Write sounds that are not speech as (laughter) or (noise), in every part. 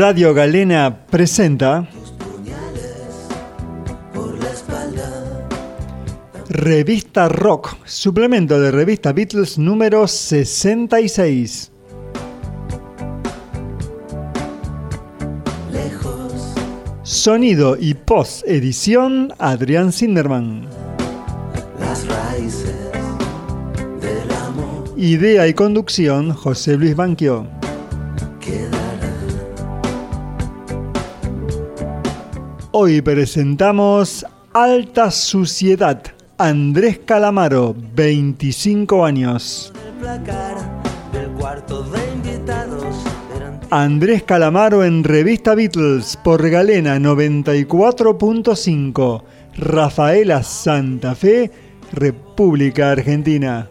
Radio Galena presenta Revista Rock, suplemento de revista Beatles número 66. Sonido y post edición Adrián Sinderman. Idea y conducción José Luis Banquio. Hoy presentamos Alta Suciedad. Andrés Calamaro, 25 años. Andrés Calamaro en Revista Beatles por Galena 94.5. Rafaela Santa Fe, República Argentina.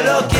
Y solo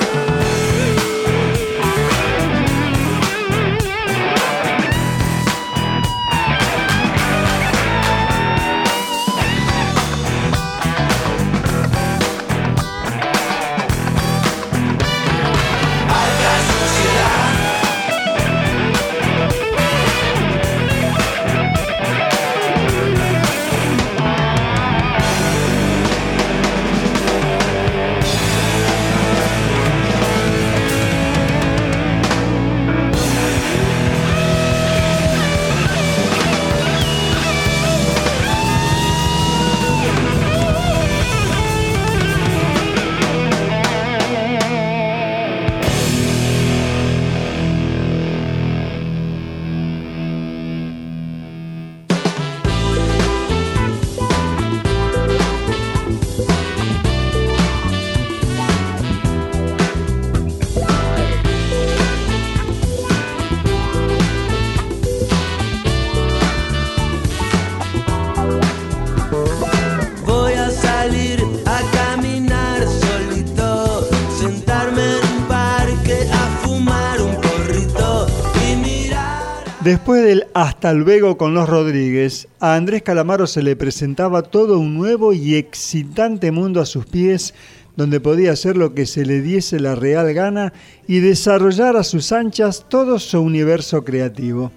Hasta luego con los Rodríguez, a Andrés Calamaro se le presentaba todo un nuevo y excitante mundo a sus pies, donde podía hacer lo que se le diese la real gana y desarrollar a sus anchas todo su universo creativo.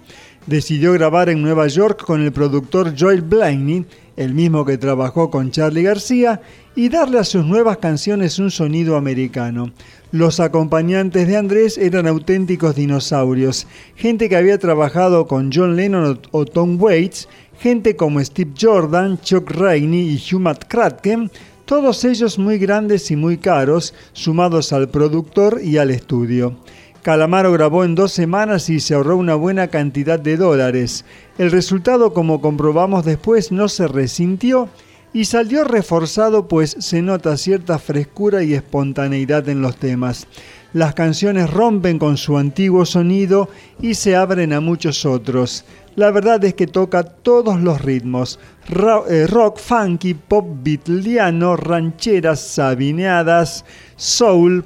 Decidió grabar en Nueva York con el productor Joel Blaney, el mismo que trabajó con Charlie García, y darle a sus nuevas canciones un sonido americano. Los acompañantes de Andrés eran auténticos dinosaurios, gente que había trabajado con John Lennon o Tom Waits, gente como Steve Jordan, Chuck Rainey y Hugh Kratken, todos ellos muy grandes y muy caros, sumados al productor y al estudio. Calamaro grabó en dos semanas y se ahorró una buena cantidad de dólares. El resultado, como comprobamos después, no se resintió y salió reforzado pues se nota cierta frescura y espontaneidad en los temas. Las canciones rompen con su antiguo sonido y se abren a muchos otros. La verdad es que toca todos los ritmos, eh, rock, funky, pop beatliano, rancheras, sabineadas, soul,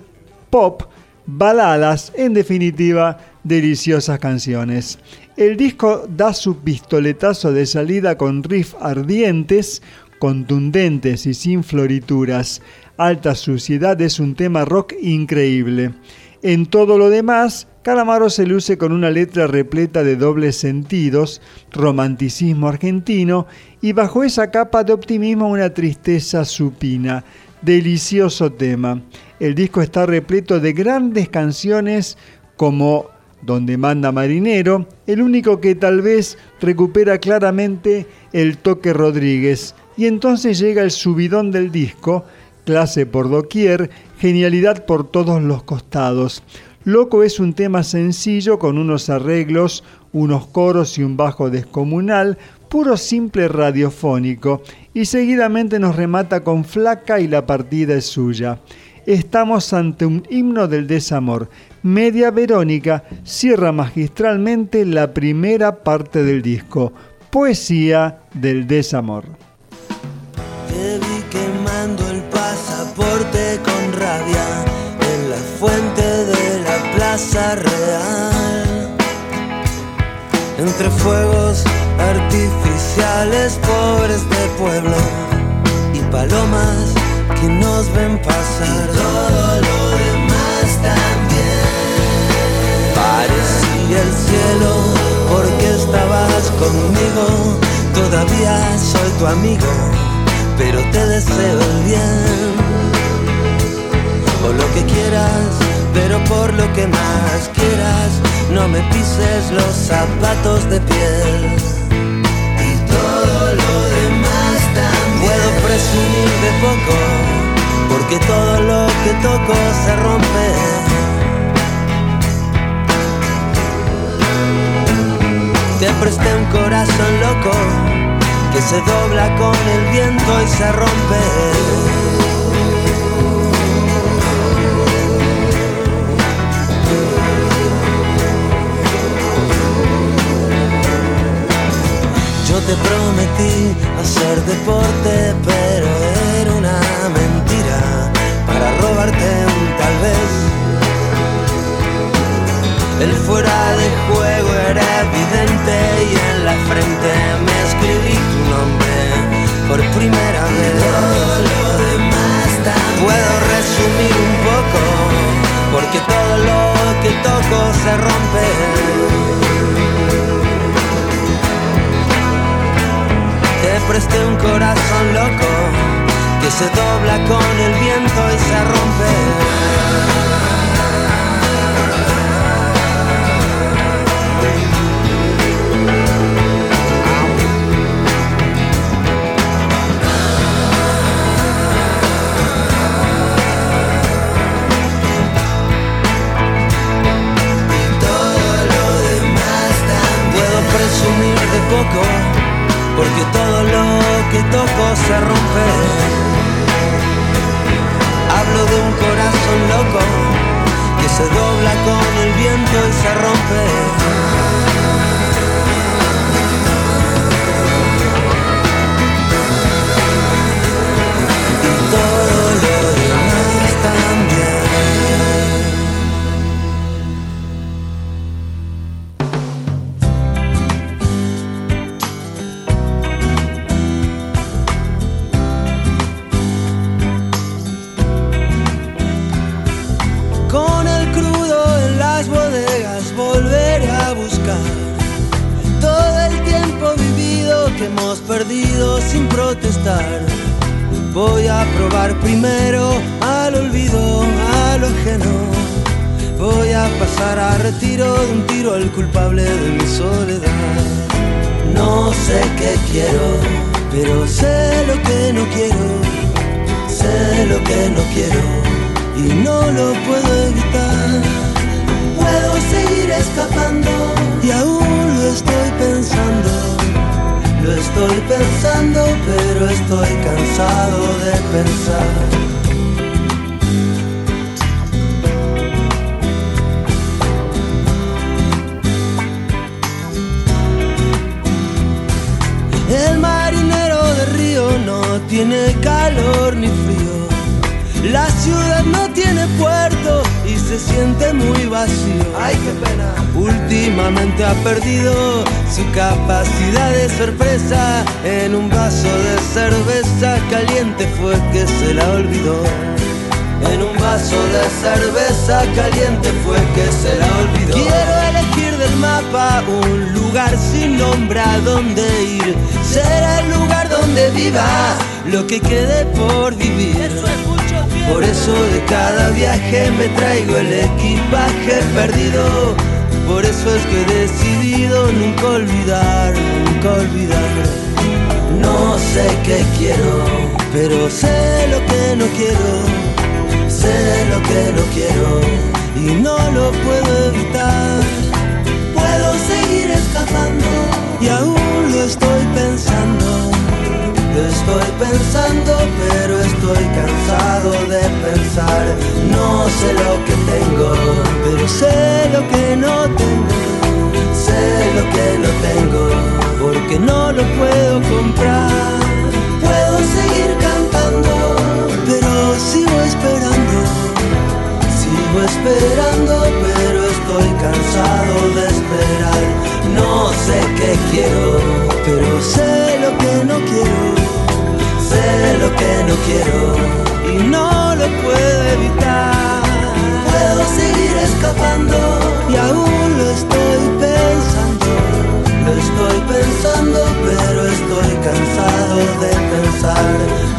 pop, baladas, en definitiva, deliciosas canciones. El disco da su pistoletazo de salida con riff ardientes, contundentes y sin florituras. Alta Suciedad es un tema rock increíble. En todo lo demás, Calamaro se luce con una letra repleta de dobles sentidos, romanticismo argentino y bajo esa capa de optimismo una tristeza supina. Delicioso tema. El disco está repleto de grandes canciones como Donde manda marinero, el único que tal vez recupera claramente el toque Rodríguez, y entonces llega el subidón del disco, clase por doquier, genialidad por todos los costados. Loco es un tema sencillo con unos arreglos, unos coros y un bajo descomunal, puro simple radiofónico, y seguidamente nos remata con flaca y la partida es suya. Estamos ante un himno del desamor. Media Verónica cierra magistralmente la primera parte del disco, Poesía del Desamor. Real. Entre fuegos artificiales pobres de pueblo y palomas que nos ven pasar. Y todo lo demás también. Parecía el cielo porque estabas conmigo. Todavía soy tu amigo pero te deseo el bien. O lo que quieras, pero por lo que más quieras, no me pises los zapatos de piel. Y todo lo demás también. Puedo presumir de poco, porque todo lo que toco se rompe. Te presté un corazón loco que se dobla con el viento y se rompe. Te prometí hacer deporte, pero era una mentira para robarte un tal vez. El fuera de juego era evidente y en la frente me escribí tu nombre por primera vez. Todo lo demás Puedo resumir un poco, porque todo lo que toco se rompe. Presté un corazón loco que se dobla con el viento y se rompe. Todo lo demás Puedo presumir de poco porque todo lo que toco se rompe. Hablo de un corazón loco que se dobla con el viento y se rompe. Voy a probar primero al olvido, a lo ajeno. Voy a pasar a retiro de un tiro al culpable de mi soledad. No sé qué quiero, pero sé lo que no quiero. Sé lo que no quiero y no lo puedo evitar. Puedo seguir escapando y aún lo estoy pensando estoy pensando, pero estoy cansado de pensar. El marinero de río no tiene calor ni frío. La ciudad no tiene puerto se siente muy vacío. Ay, qué pena. Últimamente ha perdido su capacidad de sorpresa. En un vaso de cerveza caliente fue que se la olvidó. En un vaso de cerveza caliente fue que se la olvidó. Quiero elegir del mapa un lugar sin nombre a donde ir. Será el lugar donde viva lo que quede por vivir. Por eso de cada viaje me traigo el equipaje perdido. Por eso es que he decidido nunca olvidar, nunca olvidar. No sé qué quiero, pero sé lo que no quiero. Sé lo que no quiero y no lo puedo evitar. Puedo seguir escapando y aún lo estoy estoy pensando, pero estoy cansado de pensar. No sé lo que tengo, pero sé lo que no tengo. Sé lo que no tengo, porque no lo puedo comprar. Puedo seguir cantando, pero sigo esperando. Sigo esperando, pero estoy cansado de esperar. No sé qué quiero, pero sé lo que no quiero sé lo que no quiero y no lo puedo evitar. Puedo seguir escapando y aún lo estoy pensando. Lo estoy pensando, pero estoy cansado de pensar.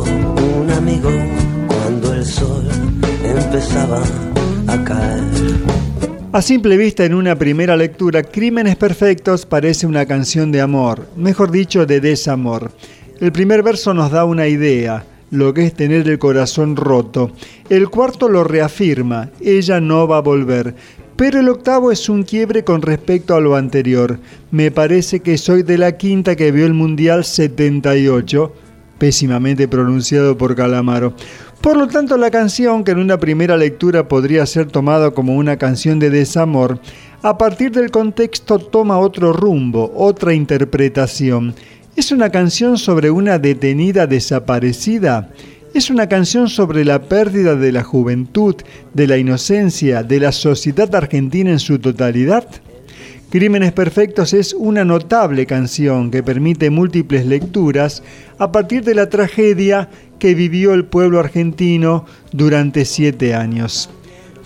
un amigo cuando el sol empezaba a caer. A simple vista, en una primera lectura, Crímenes Perfectos parece una canción de amor, mejor dicho, de desamor. El primer verso nos da una idea, lo que es tener el corazón roto. El cuarto lo reafirma, ella no va a volver. Pero el octavo es un quiebre con respecto a lo anterior. Me parece que soy de la quinta que vio el Mundial 78 pésimamente pronunciado por Calamaro. Por lo tanto, la canción, que en una primera lectura podría ser tomada como una canción de desamor, a partir del contexto toma otro rumbo, otra interpretación. ¿Es una canción sobre una detenida desaparecida? ¿Es una canción sobre la pérdida de la juventud, de la inocencia, de la sociedad argentina en su totalidad? Crímenes Perfectos es una notable canción que permite múltiples lecturas a partir de la tragedia que vivió el pueblo argentino durante siete años.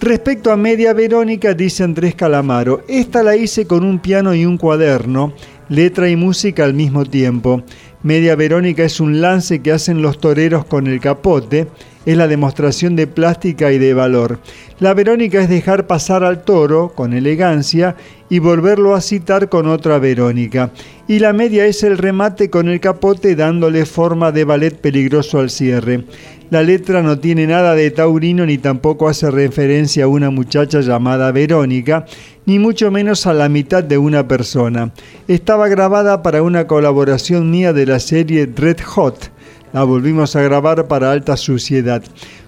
Respecto a Media Verónica, dice Andrés Calamaro, esta la hice con un piano y un cuaderno, letra y música al mismo tiempo. Media Verónica es un lance que hacen los toreros con el capote, es la demostración de plástica y de valor. La Verónica es dejar pasar al toro con elegancia y volverlo a citar con otra Verónica. Y la media es el remate con el capote dándole forma de ballet peligroso al cierre. La letra no tiene nada de taurino ni tampoco hace referencia a una muchacha llamada Verónica, ni mucho menos a la mitad de una persona. Estaba grabada para una colaboración mía de la serie Red Hot. La volvimos a grabar para Alta Suciedad.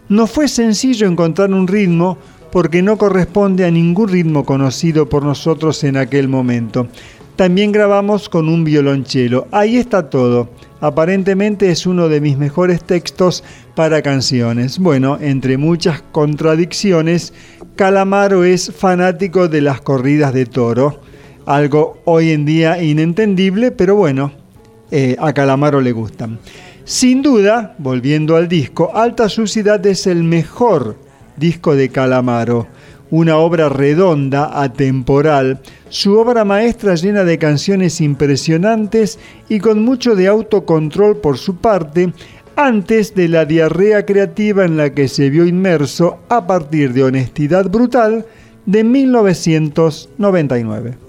No fue sencillo encontrar un ritmo porque no corresponde a ningún ritmo conocido por nosotros en aquel momento. También grabamos con un violonchelo. Ahí está todo. Aparentemente es uno de mis mejores textos para canciones. Bueno, entre muchas contradicciones, Calamaro es fanático de las corridas de toro. Algo hoy en día inentendible, pero bueno, eh, a Calamaro le gustan. Sin duda, volviendo al disco, Alta Suciedad es el mejor disco de Calamaro una obra redonda, atemporal, su obra maestra llena de canciones impresionantes y con mucho de autocontrol por su parte, antes de la diarrea creativa en la que se vio inmerso a partir de Honestidad Brutal de 1999.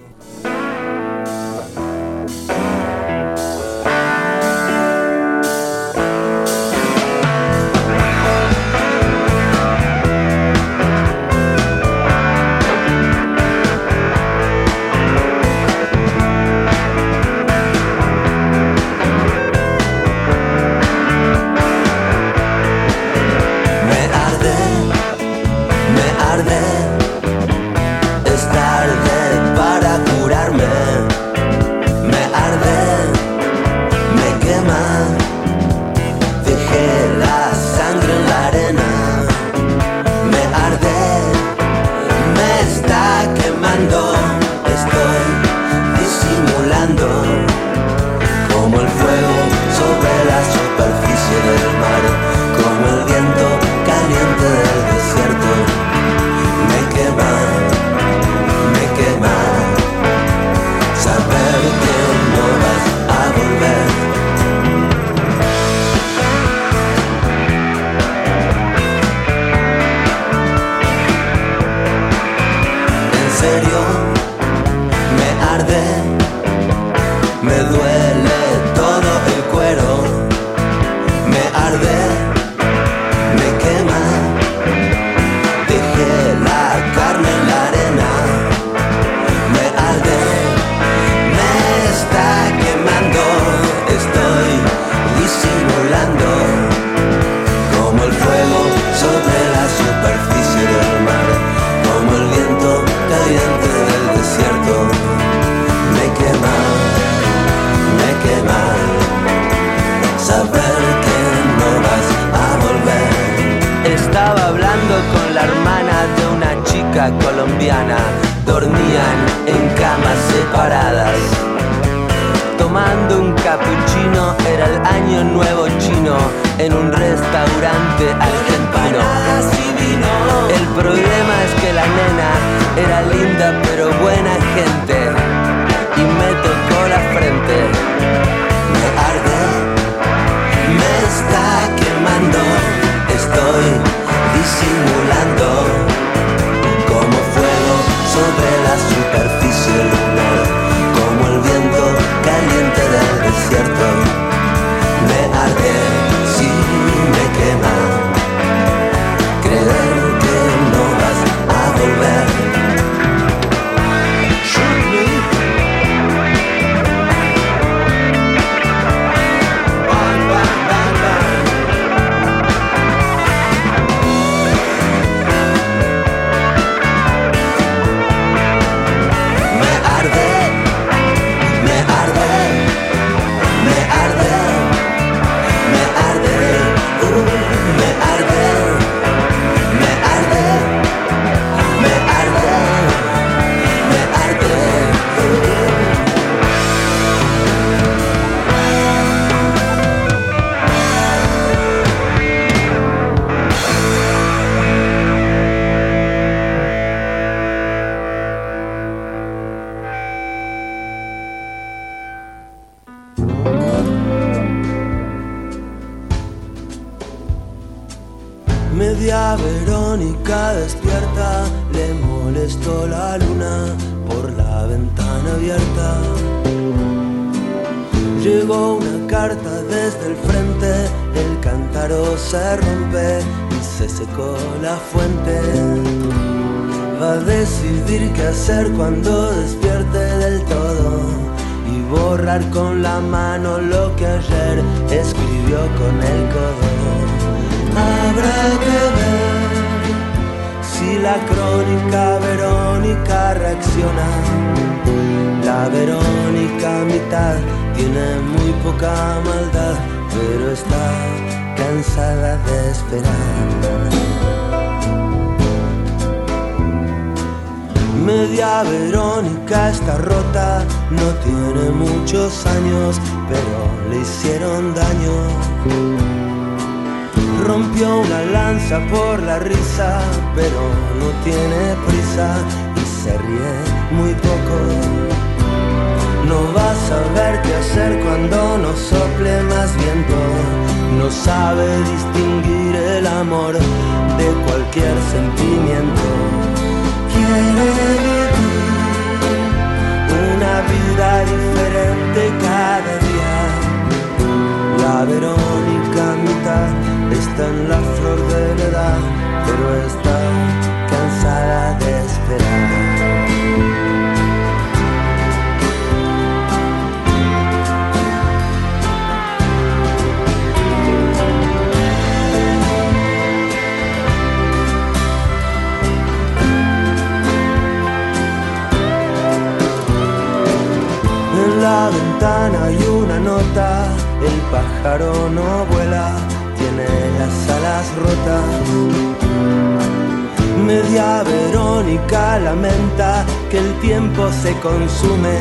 consume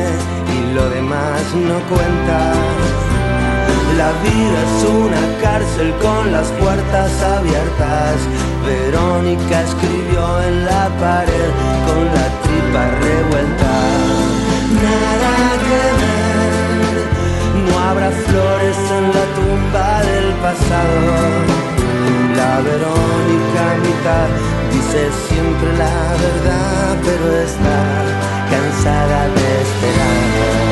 y lo demás no cuenta. La vida es una cárcel con las puertas abiertas. Verónica escribió en la pared con la tripa revuelta. Nada que ver. No habrá flores en la tumba del pasado. La Verónica mitad dice siempre la verdad, pero está cansada de esperar.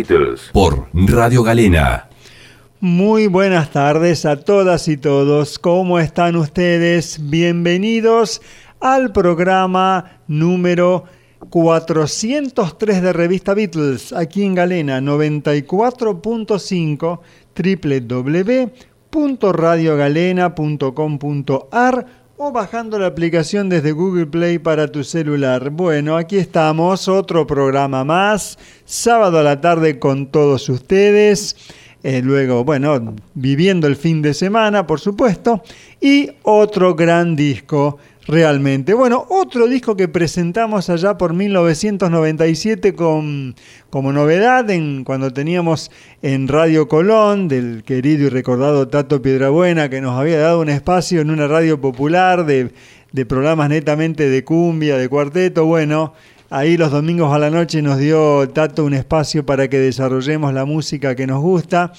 Beatles por Radio Galena. Muy buenas tardes a todas y todos. ¿Cómo están ustedes? Bienvenidos al programa número 403 de Revista Beatles, aquí en Galena, 94.5 www.radiogalena.com.ar o bajando la aplicación desde Google Play para tu celular. Bueno, aquí estamos, otro programa más, sábado a la tarde con todos ustedes. Eh, luego, bueno, viviendo el fin de semana, por supuesto, y otro gran disco realmente. Bueno, otro disco que presentamos allá por 1997 con, como novedad en, cuando teníamos en Radio Colón del querido y recordado Tato Piedrabuena que nos había dado un espacio en una radio popular de, de programas netamente de cumbia, de cuarteto. Bueno, Ahí los domingos a la noche nos dio Tato un espacio para que desarrollemos la música que nos gusta.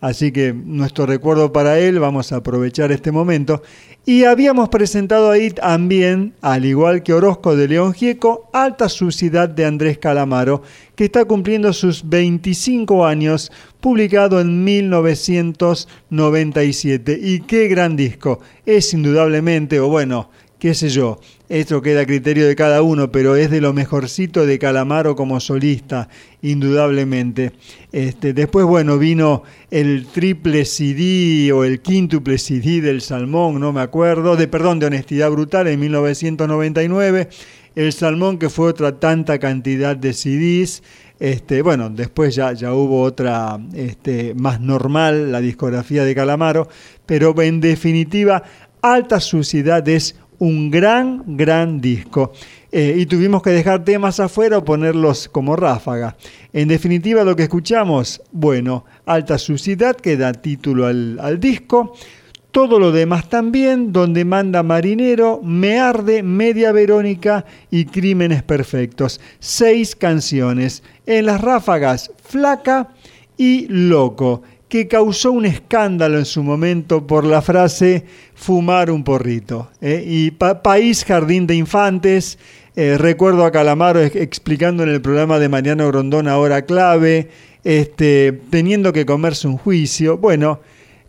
Así que nuestro recuerdo para él, vamos a aprovechar este momento. Y habíamos presentado ahí también, al igual que Orozco de León Gieco, Alta Suciedad de Andrés Calamaro, que está cumpliendo sus 25 años, publicado en 1997. Y qué gran disco. Es indudablemente, o bueno, qué sé yo, esto queda a criterio de cada uno, pero es de lo mejorcito de Calamaro como solista, indudablemente. Este, después, bueno, vino el triple CD o el quíntuple CD del Salmón, no me acuerdo, de perdón, de Honestidad Brutal en 1999. El Salmón, que fue otra tanta cantidad de CDs. Este, bueno, después ya, ya hubo otra este, más normal, la discografía de Calamaro, pero en definitiva, Alta Suciedad es un gran, gran disco. Eh, y tuvimos que dejar temas afuera o ponerlos como ráfaga. En definitiva, lo que escuchamos, bueno, Alta Suciedad, que da título al, al disco. Todo lo demás también, donde manda Marinero, Me Arde, Media Verónica y Crímenes Perfectos. Seis canciones. En las ráfagas, Flaca y Loco que causó un escándalo en su momento por la frase fumar un porrito. ¿eh? Y País Jardín de Infantes, eh, recuerdo a Calamaro explicando en el programa de Mariano Grondón Ahora Clave, este, teniendo que comerse un juicio. Bueno,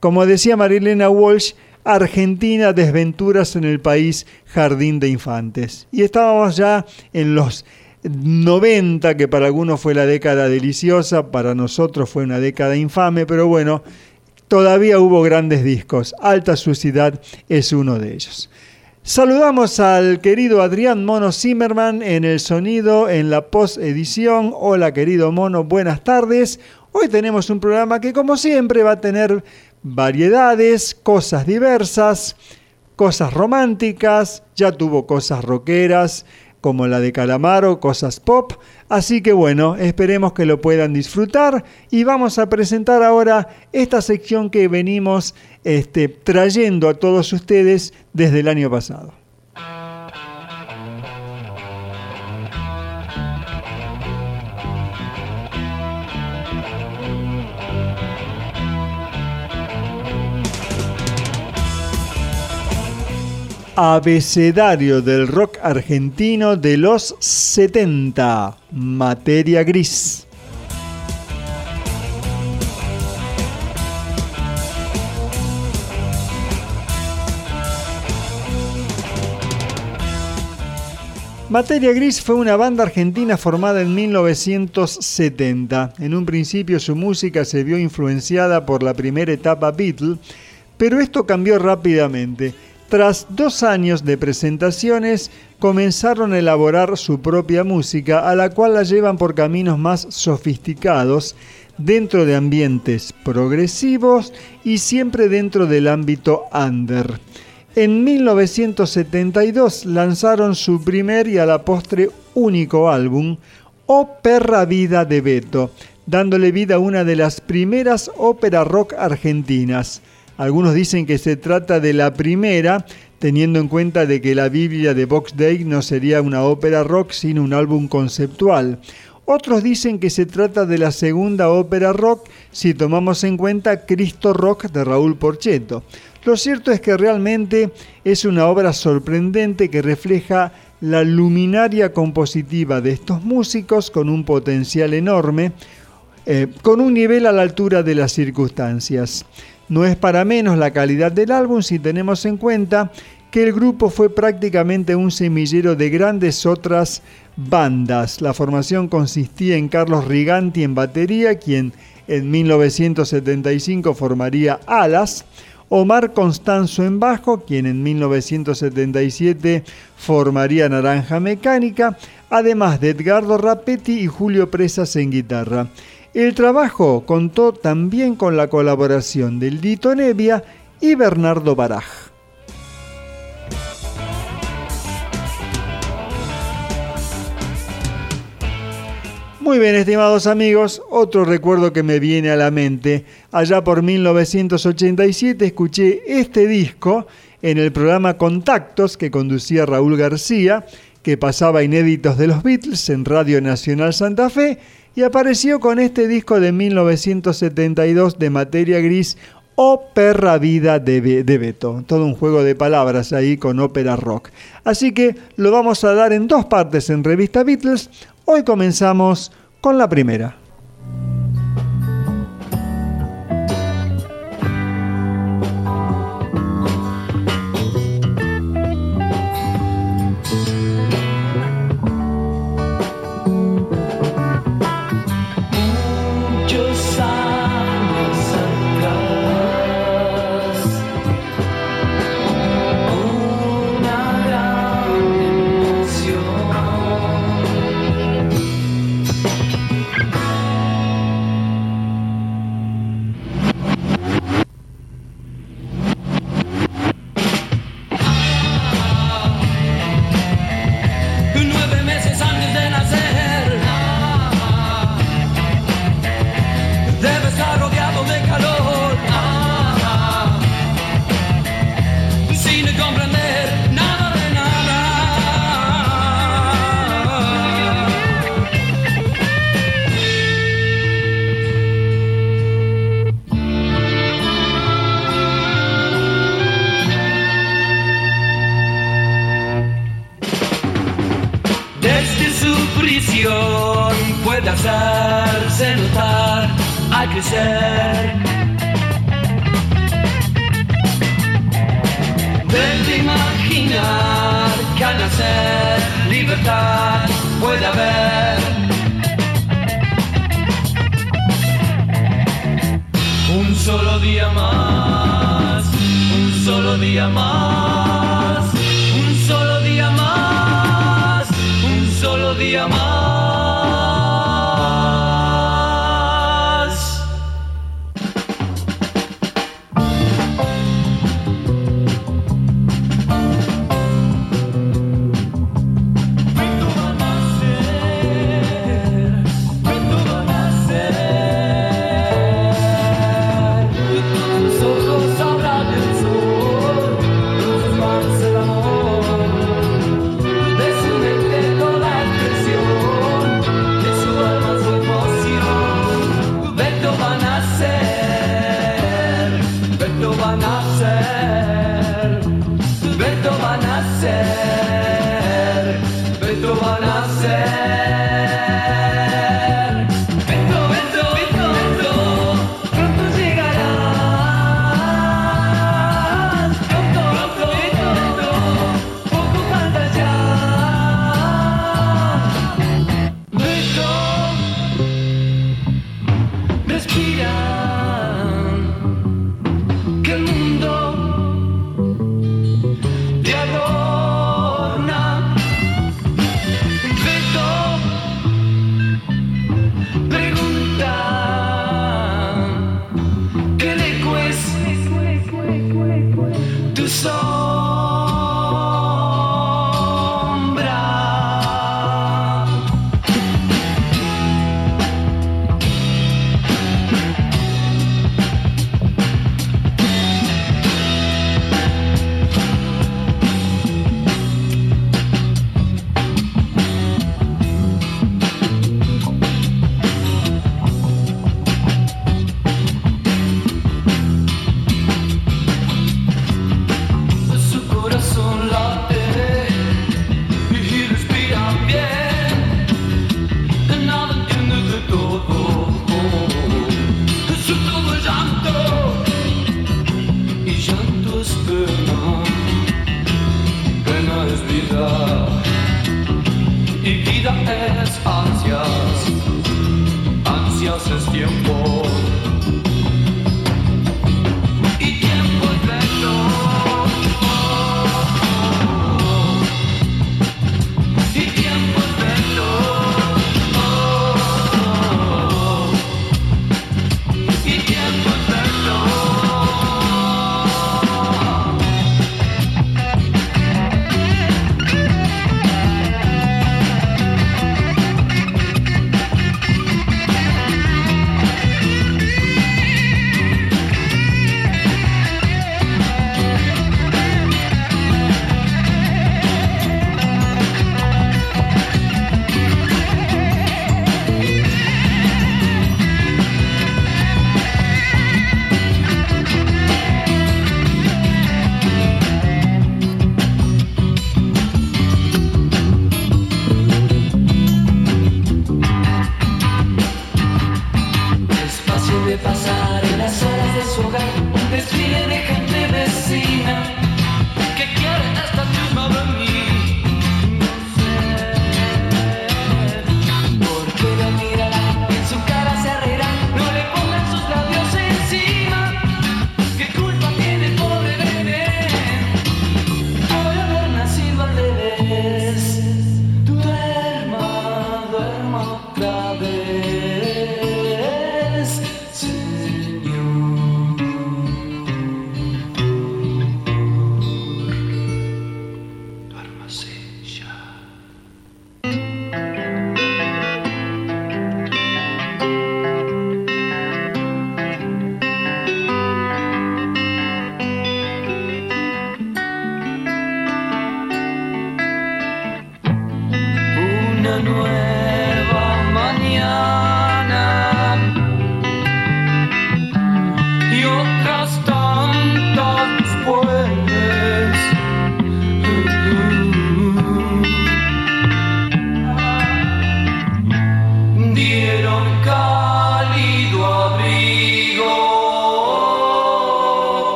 como decía Marilena Walsh, Argentina desventuras en el país Jardín de Infantes. Y estábamos ya en los 90, que para algunos fue la década deliciosa, para nosotros fue una década infame, pero bueno, todavía hubo grandes discos. Alta Suciedad es uno de ellos. Saludamos al querido Adrián Mono Zimmerman en el sonido, en la post edición. Hola querido Mono, buenas tardes. Hoy tenemos un programa que como siempre va a tener variedades, cosas diversas, cosas románticas, ya tuvo cosas rockeras, como la de Calamaro, cosas pop. Así que bueno, esperemos que lo puedan disfrutar y vamos a presentar ahora esta sección que venimos este, trayendo a todos ustedes desde el año pasado. Abecedario del rock argentino de los 70. Materia gris. Materia Gris fue una banda argentina formada en 1970. En un principio su música se vio influenciada por la primera etapa Beatle, pero esto cambió rápidamente. Tras dos años de presentaciones, comenzaron a elaborar su propia música, a la cual la llevan por caminos más sofisticados, dentro de ambientes progresivos y siempre dentro del ámbito under. En 1972 lanzaron su primer y a la postre único álbum, O Perra Vida de Beto, dándole vida a una de las primeras ópera rock argentinas. Algunos dicen que se trata de la primera, teniendo en cuenta de que la Biblia de Box Day no sería una ópera rock sino un álbum conceptual. Otros dicen que se trata de la segunda ópera rock si tomamos en cuenta Cristo Rock de Raúl Porcheto. Lo cierto es que realmente es una obra sorprendente que refleja la luminaria compositiva de estos músicos con un potencial enorme, eh, con un nivel a la altura de las circunstancias. No es para menos la calidad del álbum si tenemos en cuenta que el grupo fue prácticamente un semillero de grandes otras bandas. La formación consistía en Carlos Riganti en batería, quien en 1975 formaría Alas, Omar Constanzo en bajo, quien en 1977 formaría Naranja Mecánica, además de Edgardo Rapetti y Julio Presas en guitarra. El trabajo contó también con la colaboración del Dito Nevia y Bernardo Baraj. Muy bien, estimados amigos, otro recuerdo que me viene a la mente. Allá por 1987 escuché este disco en el programa Contactos que conducía Raúl García, que pasaba inéditos de los Beatles en Radio Nacional Santa Fe y apareció con este disco de 1972 de materia gris, O Perra Vida de, Beto. Todo un juego de palabras ahí con ópera rock. Así que lo vamos a dar en dos partes en Revista Beatles. Hoy comenzamos con la primera.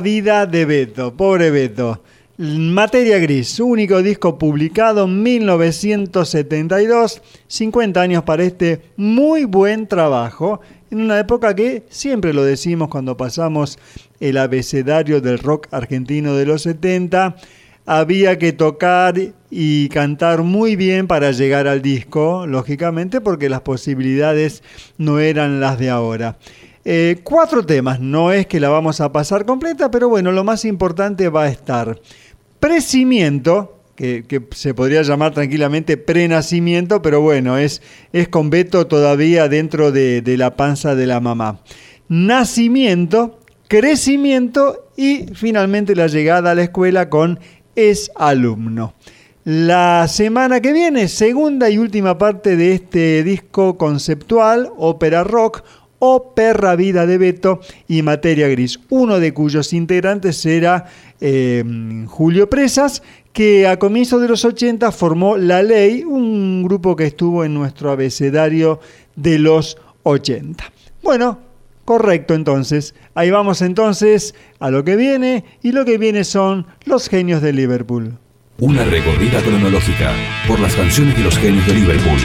Vida de Beto, pobre Beto. Materia Gris, su único disco publicado en 1972, 50 años para este muy buen trabajo, en una época que siempre lo decimos cuando pasamos el abecedario del rock argentino de los 70, había que tocar y cantar muy bien para llegar al disco, lógicamente, porque las posibilidades no eran las de ahora. Eh, cuatro temas, no es que la vamos a pasar completa, pero bueno, lo más importante va a estar. Precimiento, que, se podría llamar tranquilamente prenacimiento, pero bueno, es, es con Beto todavía dentro de, de la panza de la mamá. Nacimiento, crecimiento y finalmente la llegada a la escuela con es alumno. La semana que viene, segunda y última parte de este disco conceptual, ópera rock, o Perra Vida de Beto y Materia Gris, uno de cuyos integrantes será eh, Julio Presas, que a comienzos de los 80 formó La Ley, un grupo que estuvo en nuestro abecedario de los 80. Bueno, correcto entonces. Ahí vamos entonces a lo que viene y lo que viene son los genios de Liverpool. Una recorrida cronológica por las canciones de los genios de Liverpool.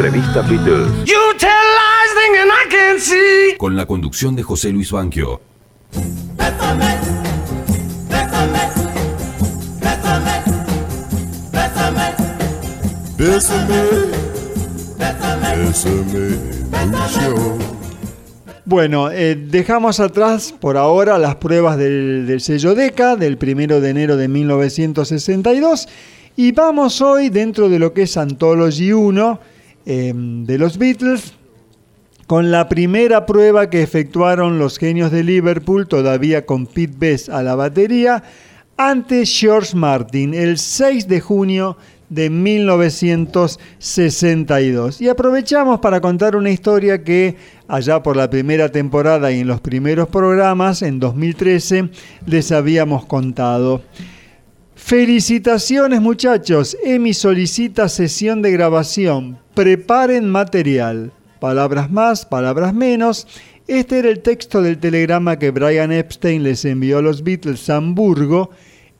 Revista Beatles. You tell lies thinking I can see. Con la conducción de José Luis Banquio. Bueno, eh, dejamos atrás por ahora las pruebas del, del sello DECA del 1 de enero de 1962 Y vamos hoy dentro de lo que es Anthology 1 em, de los Beatles con la primera prueba que efectuaron los genios de Liverpool, todavía con Pete Best a la batería, ante George Martin el 6 de junio de 1962. Y aprovechamos para contar una historia que allá por la primera temporada y en los primeros programas, en 2013, les habíamos contado. Felicitaciones muchachos, Emi solicita sesión de grabación, preparen material. Palabras más, palabras menos. Este era el texto del telegrama que Brian Epstein les envió a los Beatles a Hamburgo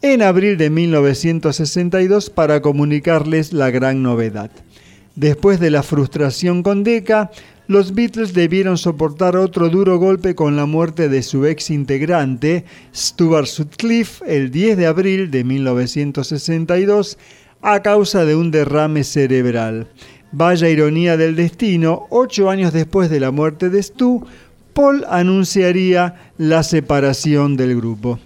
en abril de 1962 para comunicarles la gran novedad. Después de la frustración con Decca, los Beatles debieron soportar otro duro golpe con la muerte de su ex integrante, Stuart Sutcliffe, el 10 de abril de 1962, a causa de un derrame cerebral. Vaya ironía del destino, ocho años después de la muerte de Stu, Paul anunciaría la separación del grupo.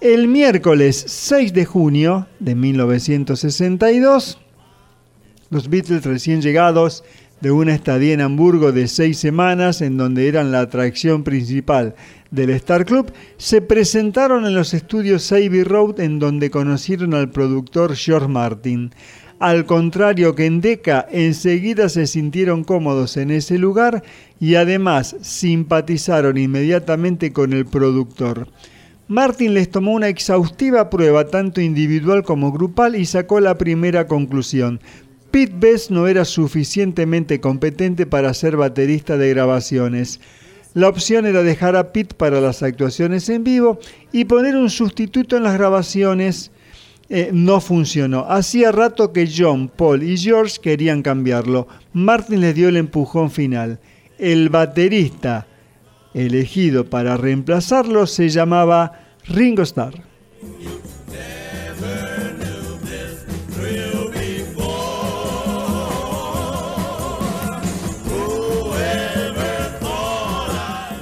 El miércoles 6 de junio de 1962, los Beatles recién llegados de una estadía en Hamburgo de seis semanas, en donde eran la atracción principal del Star Club, se presentaron en los estudios Abbey Road, en donde conocieron al productor George Martin. Al contrario que en Deca, enseguida se sintieron cómodos en ese lugar y además simpatizaron inmediatamente con el productor. Martin les tomó una exhaustiva prueba tanto individual como grupal y sacó la primera conclusión. Pete Best no era suficientemente competente para ser baterista de grabaciones. La opción era dejar a Pete para las actuaciones en vivo y poner un sustituto en las grabaciones eh, no funcionó. Hacía rato que John, Paul y George querían cambiarlo. Martin les dio el empujón final. El baterista elegido para reemplazarlo se llamaba Ringo Starr.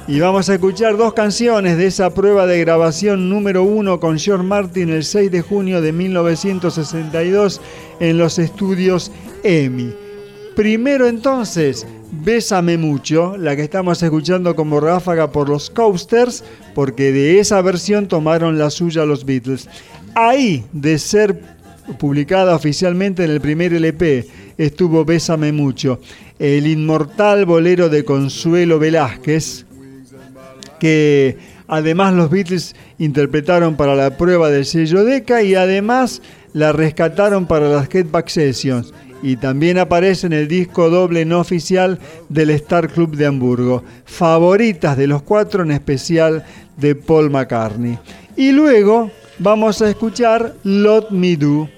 Y vamos a escuchar dos canciones de esa prueba de grabación número uno con George Martin el 6 de junio de 1962 en los estudios EMI. Primero entonces, Bésame mucho, la que estamos escuchando como ráfaga por los Coasters, porque de esa versión tomaron la suya los Beatles. Ahí, de ser publicada oficialmente en el primer LP, estuvo Bésame mucho, el inmortal bolero de Consuelo Velázquez, que además los Beatles interpretaron para la prueba del sello Deca y además la rescataron para las Back Sessions y también aparece en el disco doble no oficial del Star Club de Hamburgo, favoritas de los cuatro en especial de Paul McCartney. Y luego vamos a escuchar Lot Me Do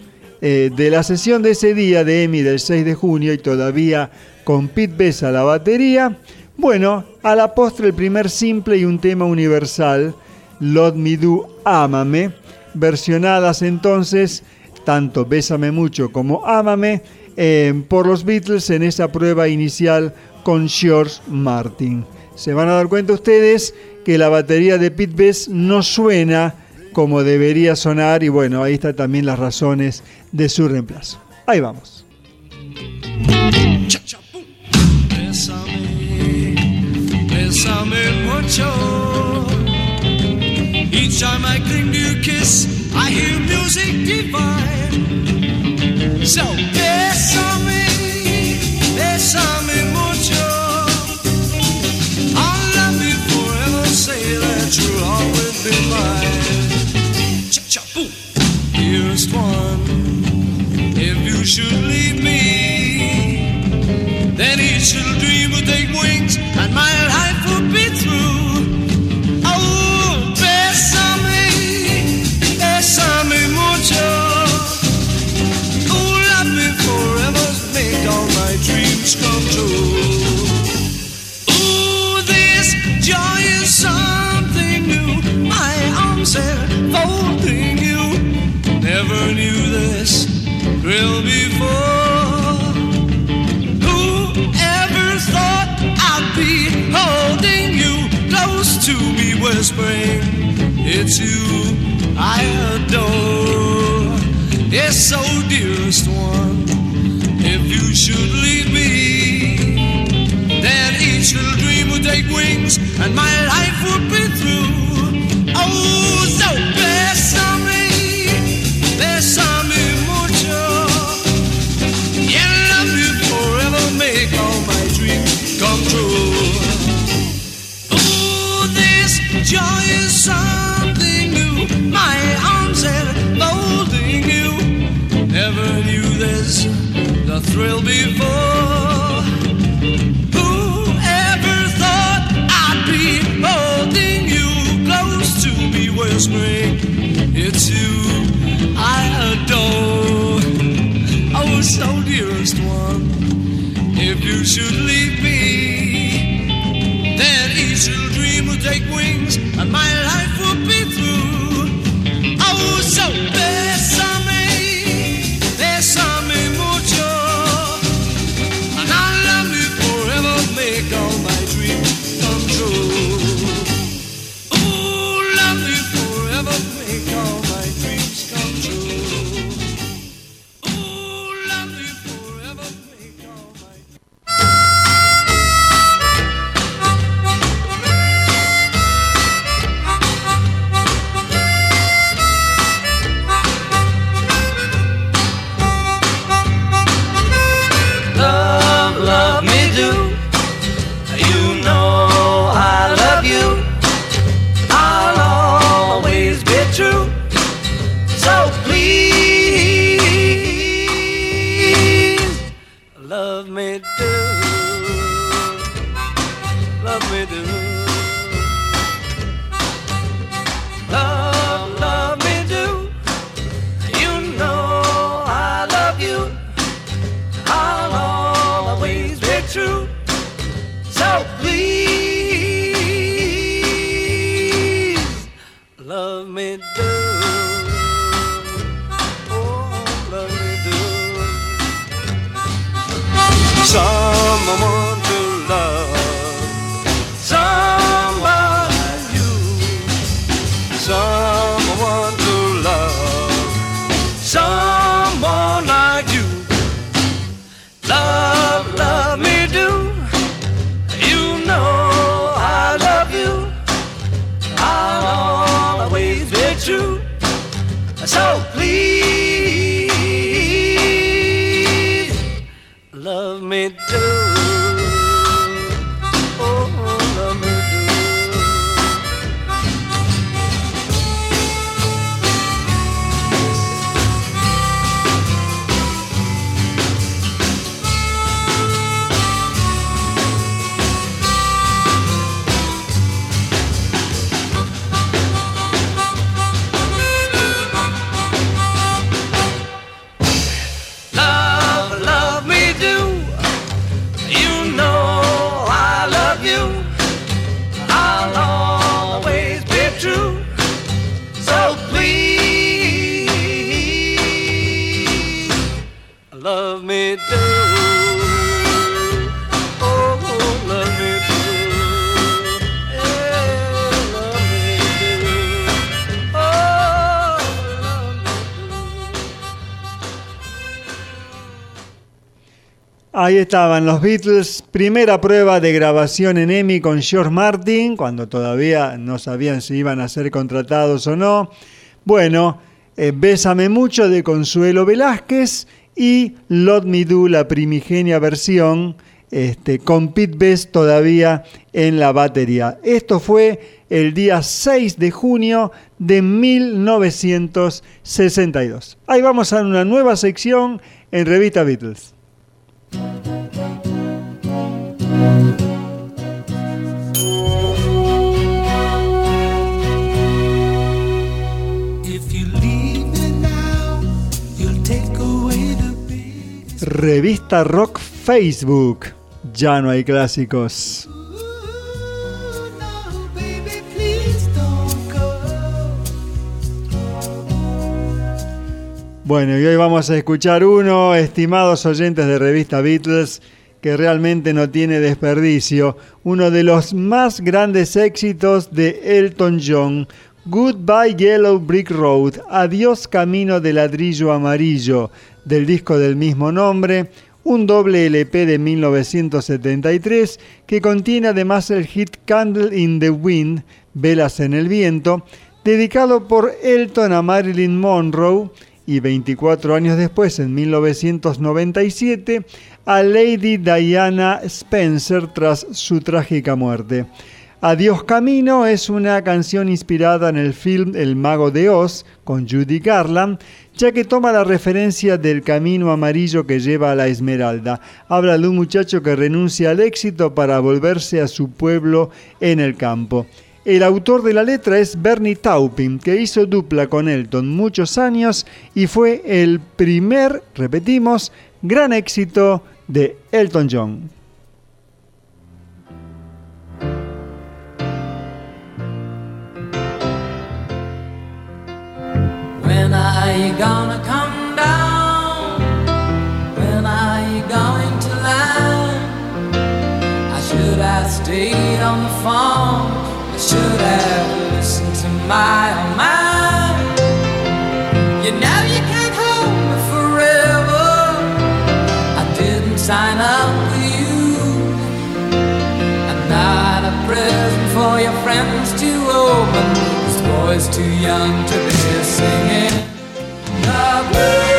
eh, de la sesión de ese día de EMI del 6 de junio y todavía con Pete Bess a la batería. Bueno, a la postre el primer simple y un tema universal, Lot Me Do, Ámame, versionadas entonces tanto Bésame Mucho como Ámame eh, por los Beatles en esa prueba inicial con George Martin. Se van a dar cuenta ustedes que la batería de Pete Best no suena como debería sonar y bueno, ahí están también las razones de su reemplazo. Ahí vamos. Bésame mucho. Each time I cling to your kiss, I hear music divine. So bésame, estaban los Beatles, primera prueba de grabación en EMI con George Martin, cuando todavía no sabían si iban a ser contratados o no. Bueno, eh, Bésame mucho de Consuelo Velázquez y Lot Me Do, la primigenia versión, este, con Pete Best todavía en la batería. Esto fue el día 6 de junio de 1962. Ahí vamos a una nueva sección en Revista Beatles. Thank. Revista Rock Facebook. Ya no hay clásicos. Bueno, y hoy vamos a escuchar uno, estimados oyentes de Revista Beatles, que realmente no tiene desperdicio, uno de los más grandes éxitos de Elton John, Goodbye Yellow Brick Road, Adiós Camino de Ladrillo Amarillo, del disco del mismo nombre, un doble LP de 1973 que contiene además el hit Candle in the Wind, Velas en el Viento, dedicado por Elton a Marilyn Monroe, y 24 años después, en 1997, a Lady Diana Spencer tras su trágica muerte. Adiós Camino es una canción inspirada en el film El Mago de Oz con Judy Garland, ya que toma la referencia del camino amarillo que lleva a la Esmeralda. Habla de un muchacho que renuncia al éxito para volverse a su pueblo en el campo. El autor de la letra es Bernie Taupin, que hizo dupla con Elton muchos años y fue el primer, repetimos, gran éxito de Elton John. When are you gonna come down? When are you going to land? I should have stayed on the phone. I should have listened to my own mind. You know friends to open. This boy's too young to be singing the blues.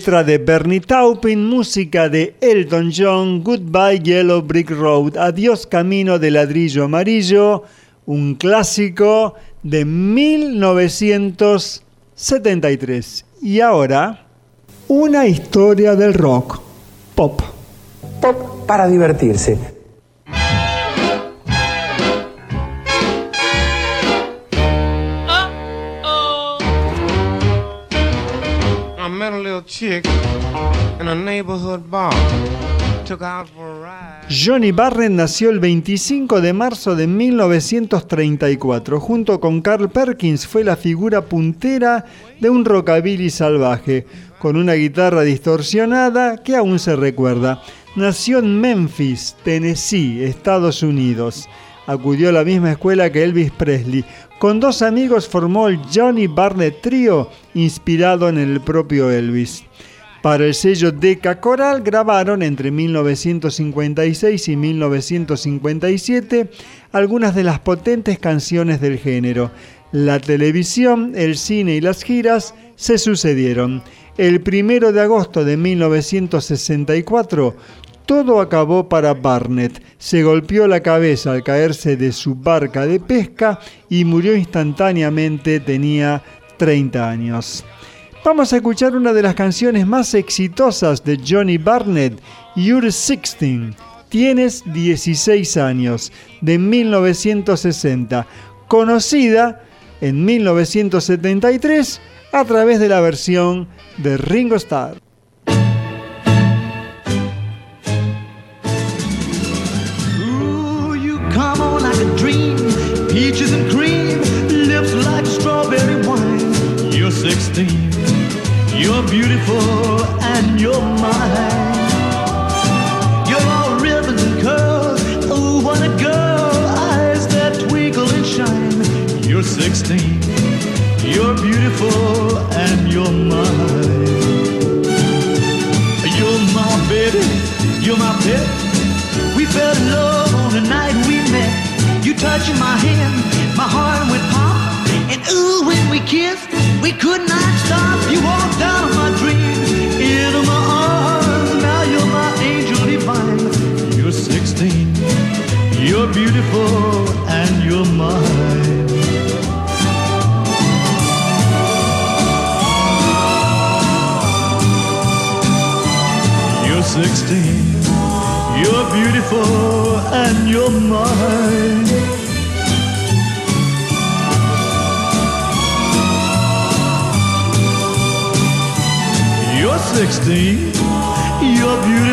Letra de Bernie Taupin, música de Elton John, Goodbye Yellow Brick Road, Adiós Camino de Ladrillo Amarillo, un clásico de 1973. Y ahora, una historia del rock, pop. Pop para divertirse. Chick in a neighborhood bar. Johnny Barrett nació el 25 de marzo de 1934. Junto con Carl Perkins fue la figura puntera de un rockabilly salvaje, con una guitarra distorsionada que aún se recuerda. Nació en Memphis, Tennessee, Estados Unidos. Acudió a la misma escuela que Elvis Presley. Con dos amigos formó el Johnny Barnett Trio, inspirado en el propio Elvis. Para el sello Decca Coral grabaron entre 1956 y 1957 algunas de las potentes canciones del género. La televisión, el cine y las giras se sucedieron. El primero de agosto de 1964, todo acabó para Barnett. Se golpeó la cabeza al caerse de su barca de pesca y murió instantáneamente, tenía 30 años. Vamos a escuchar una de las canciones más exitosas de Johnny Barnett, You're 16. Tienes 16 años, de 1960, conocida en 1973 a través de la versión de Ringo Starr. 16, you're beautiful and you're mine. You're all ribbons and curls, oh what a girl, eyes that twinkle and shine. You're 16,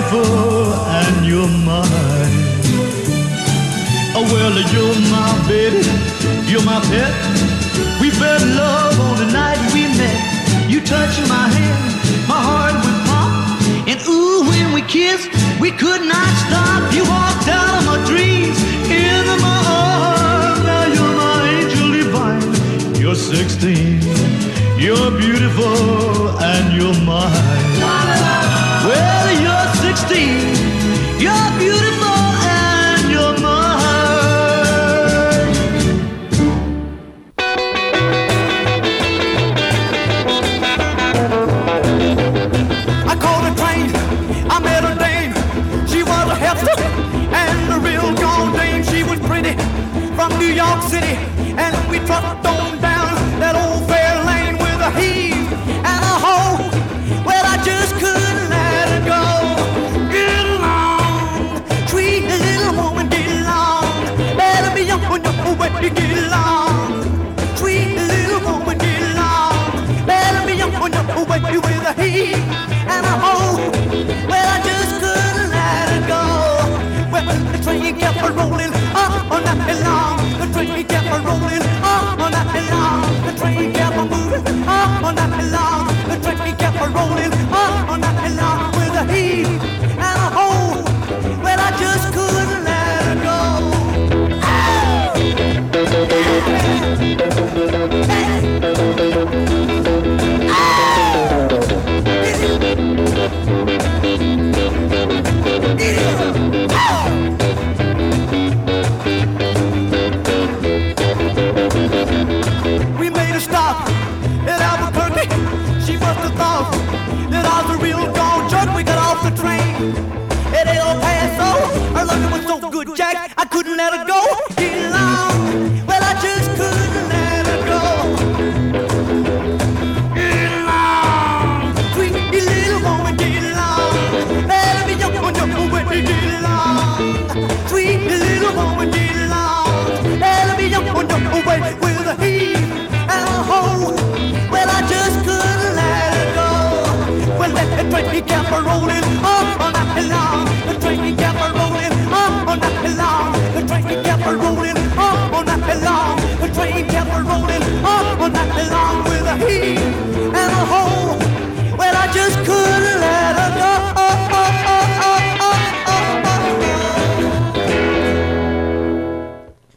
beautiful, and you're mine. Oh, well, you're my baby, you're my pet. We fell in love on the night we met. You touching my hand, my heart would pop. And ooh, when we kissed, we could not stop. You walked out of my dreams, into my arms. Now you're my angel divine. You're 16, you're beautiful, and you're mine.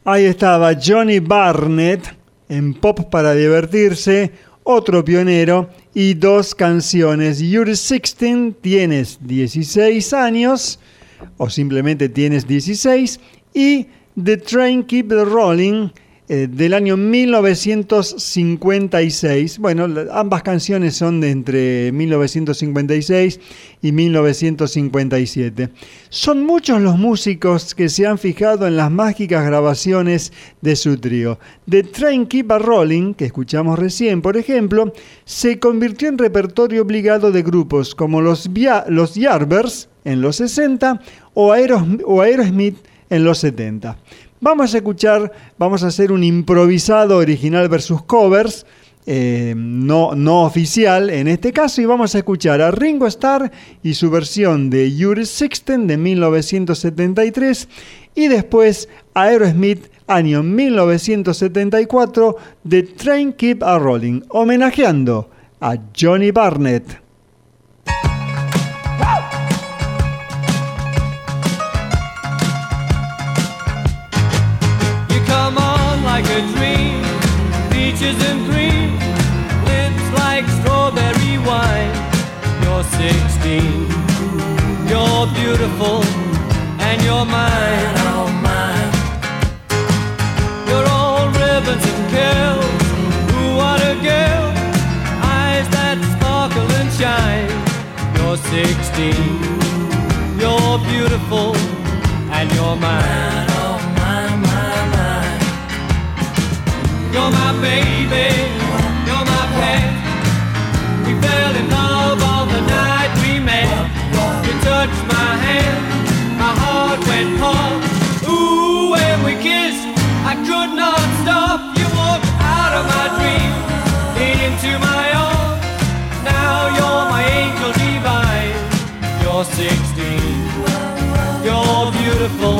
Ahí estaba Johnny Barnett en Pop para divertirse, otro pionero y dos canciones. You're 16, tienes 16 años o simplemente tienes 16 y The Train Keep Rolling eh, del año 1956. Bueno, ambas canciones son de entre 1956 y 1957. Son muchos los músicos que se han fijado en las mágicas grabaciones de su trío. The Train Keep a Rolling, que escuchamos recién, por ejemplo, se convirtió en repertorio obligado de grupos como los, los Yardbirds en los 60 o, o Aerosmith en los 70. Vamos a escuchar, vamos a hacer un improvisado original versus covers, eh, no, no oficial en este caso, y vamos a escuchar a Ringo Starr y su versión de You're Sixteen de 1973, y después a Aerosmith año 1974 de Train Keep a Rolling, homenajeando a Johnny Barnett. Like a dream, peaches and cream, lips like strawberry wine. You're 16, you're beautiful, and you're mine. Oh, mine. You're all ribbons and curls. Ooh, what a girl! Eyes that sparkle and shine. You're 16, you're beautiful, and you're mine. You're my baby, you're my pet. We fell in love on the night we met. You touched my hand, my heart went pump. Ooh, when we kissed, I could not stop. You walked out of my dreams, into my arms. Now you're my angel divine. You're 16, you're beautiful,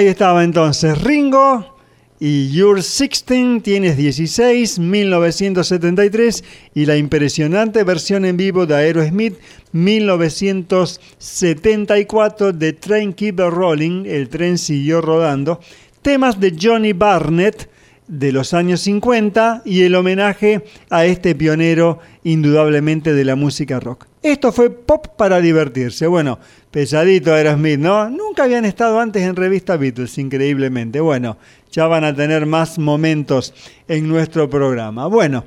Ahí estaba entonces Ringo y You're 16, tienes 16, 1973 y la impresionante versión en vivo de Aerosmith 1974 de Train Keep Rolling, el tren siguió rodando, temas de Johnny Barnett de los años 50 y el homenaje a este pionero indudablemente de la música rock. Esto fue pop para divertirse. Bueno, pesadito Aerosmith, ¿no? Nunca habían estado antes en revista Beatles, increíblemente. Bueno, ya van a tener más momentos en nuestro programa. Bueno,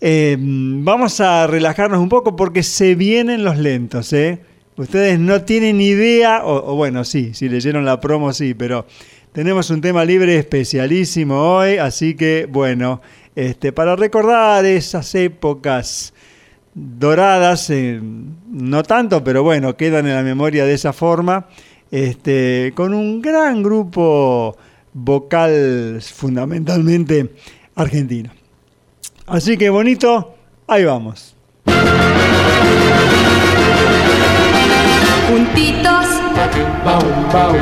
eh, vamos a relajarnos un poco porque se vienen los lentos, ¿eh? Ustedes no tienen idea, o, o bueno, sí, si leyeron la promo, sí, pero tenemos un tema libre especialísimo hoy, así que bueno, este, para recordar esas épocas doradas, eh, no tanto, pero bueno, quedan en la memoria de esa forma, este, con un gran grupo vocal fundamentalmente argentino. Así que bonito, ahí vamos. Juntitos, juntitos,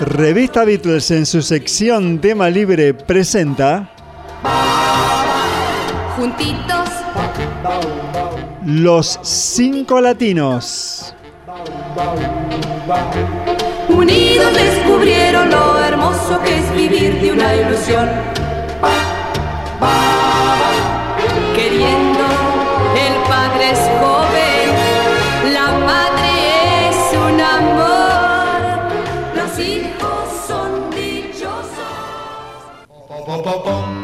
Revista Beatles en su sección Tema Libre presenta Juntitos, Los Cinco Latinos. unidos descubrieron lo hermoso que es vivir de una ilusión. Solo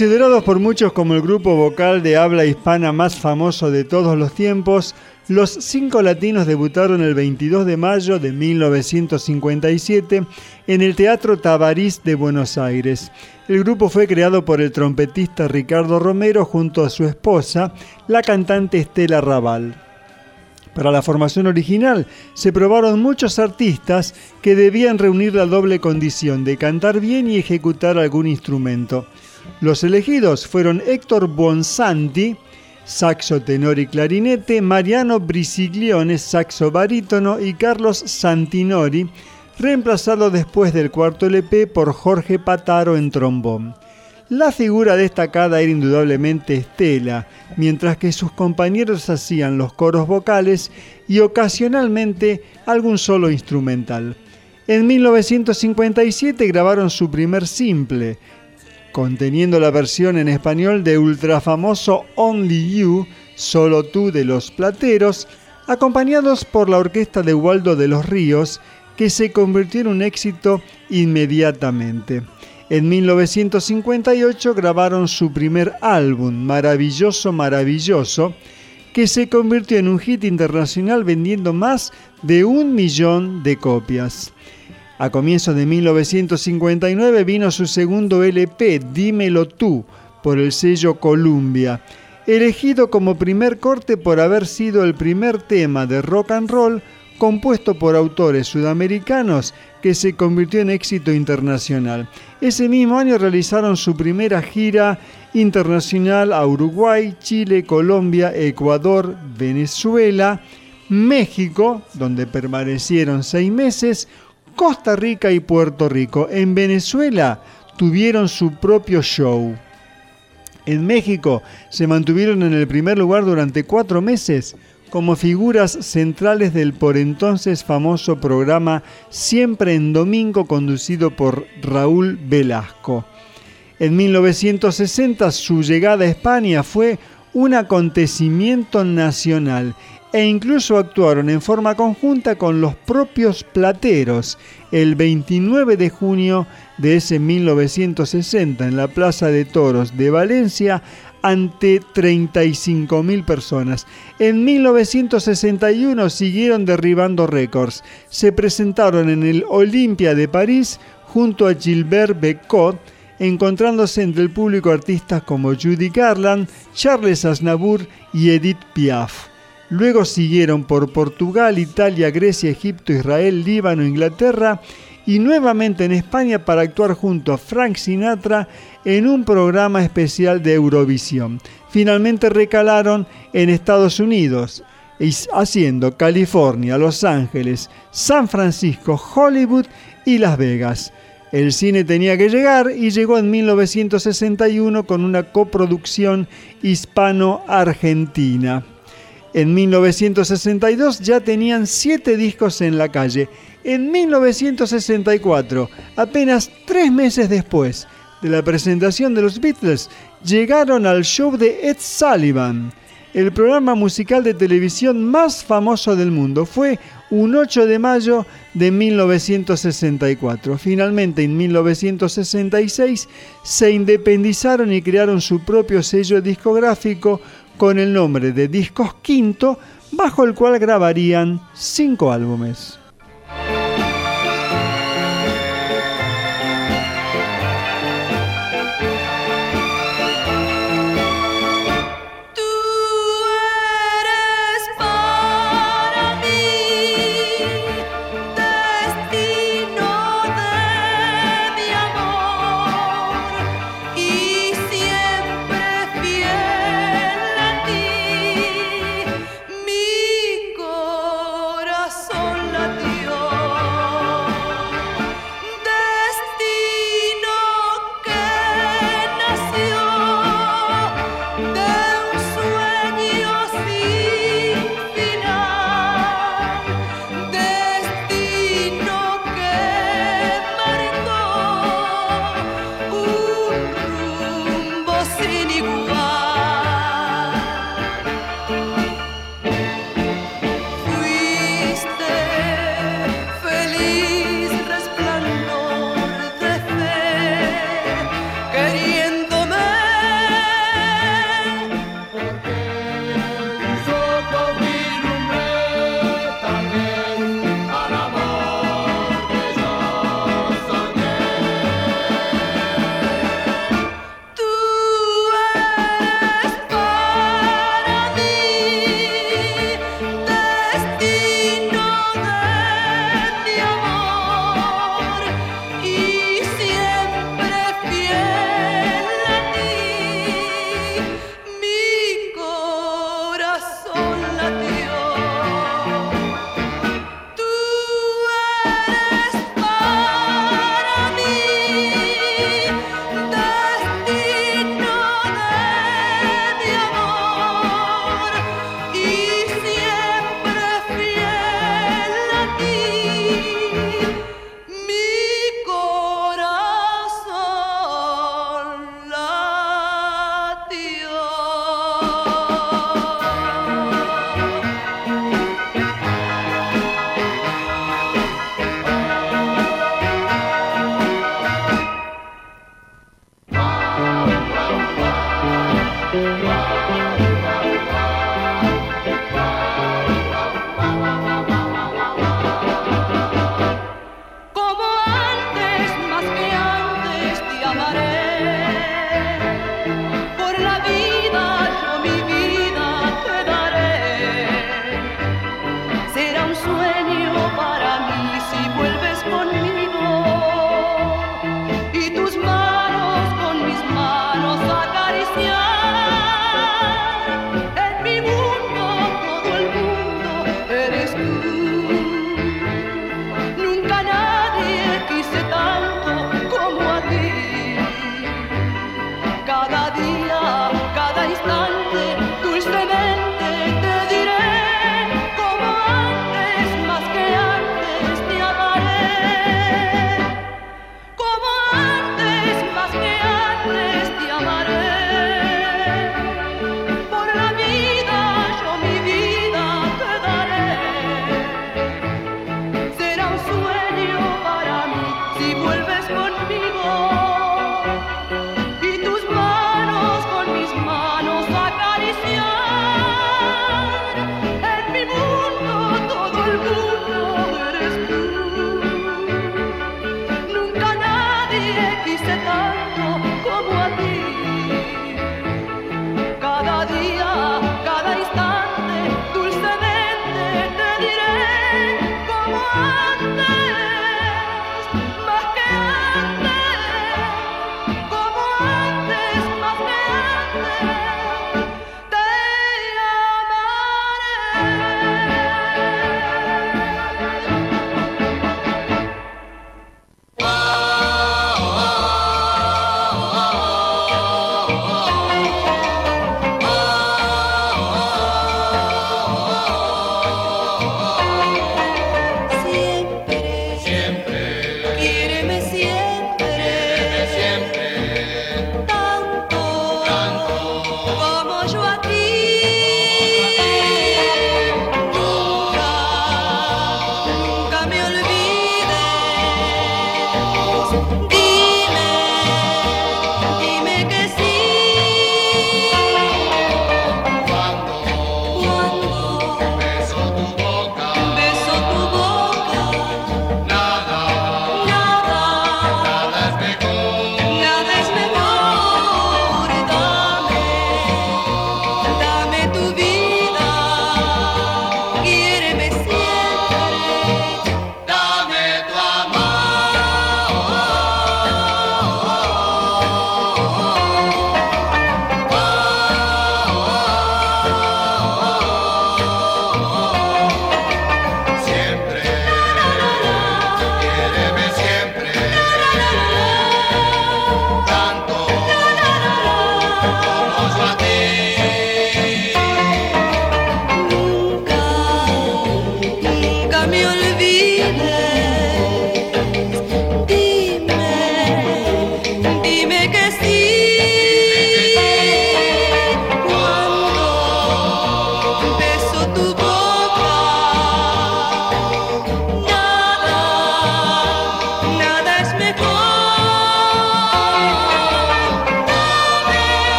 Considerados por muchos como el grupo vocal de habla hispana más famoso de todos los tiempos, los cinco latinos debutaron el 22 de mayo de 1957 en el Teatro Tabarís de Buenos Aires. El grupo fue creado por el trompetista Ricardo Romero junto a su esposa, la cantante Estela Raval. Para la formación original se probaron muchos artistas que debían reunir la doble condición de cantar bien y ejecutar algún instrumento. Los elegidos fueron Héctor Bonsanti, saxo tenor y clarinete, Mariano Brisiglione, saxo barítono y Carlos Santinori, reemplazado después del cuarto LP por Jorge Pataro en trombón. La figura destacada era indudablemente Estela, mientras que sus compañeros hacían los coros vocales y ocasionalmente algún solo instrumental. En 1957 grabaron su primer simple, conteniendo la versión en español de ultrafamoso Only You, Solo tú de los Plateros, acompañados por la orquesta de Waldo de los Ríos, que se convirtió en un éxito inmediatamente. En 1958 grabaron su primer álbum, Maravilloso, Maravilloso, que se convirtió en un hit internacional vendiendo más de un millón de copias. A comienzos de 1959 vino su segundo LP, Dímelo tú, por el sello Columbia, elegido como primer corte por haber sido el primer tema de rock and roll compuesto por autores sudamericanos que se convirtió en éxito internacional. Ese mismo año realizaron su primera gira internacional a Uruguay, Chile, Colombia, Ecuador, Venezuela, México, donde permanecieron seis meses, Costa Rica y Puerto Rico. En Venezuela tuvieron su propio show. En México se mantuvieron en el primer lugar durante cuatro meses como figuras centrales del por entonces famoso programa Siempre en Domingo conducido por Raúl Velasco. En 1960 su llegada a España fue un acontecimiento nacional e incluso actuaron en forma conjunta con los propios plateros el 29 de junio de ese 1960 en la Plaza de Toros de Valencia ante 35.000 personas. En 1961 siguieron derribando récords. Se presentaron en el Olympia de París junto a Gilbert Becot, encontrándose entre el público artistas como Judy Garland, Charles Aznavour y Edith Piaf. Luego siguieron por Portugal, Italia, Grecia, Egipto, Israel, Líbano, Inglaterra y nuevamente en España para actuar junto a Frank Sinatra en un programa especial de Eurovisión. Finalmente recalaron en Estados Unidos, haciendo California, Los Ángeles, San Francisco, Hollywood y Las Vegas. El cine tenía que llegar y llegó en 1961 con una coproducción hispano-argentina. En 1962 ya tenían siete discos en la calle. En 1964, apenas tres meses después, de la presentación de los Beatles llegaron al show de Ed Sullivan. El programa musical de televisión más famoso del mundo fue un 8 de mayo de 1964. Finalmente, en 1966, se independizaron y crearon su propio sello discográfico con el nombre de Discos Quinto, bajo el cual grabarían cinco álbumes.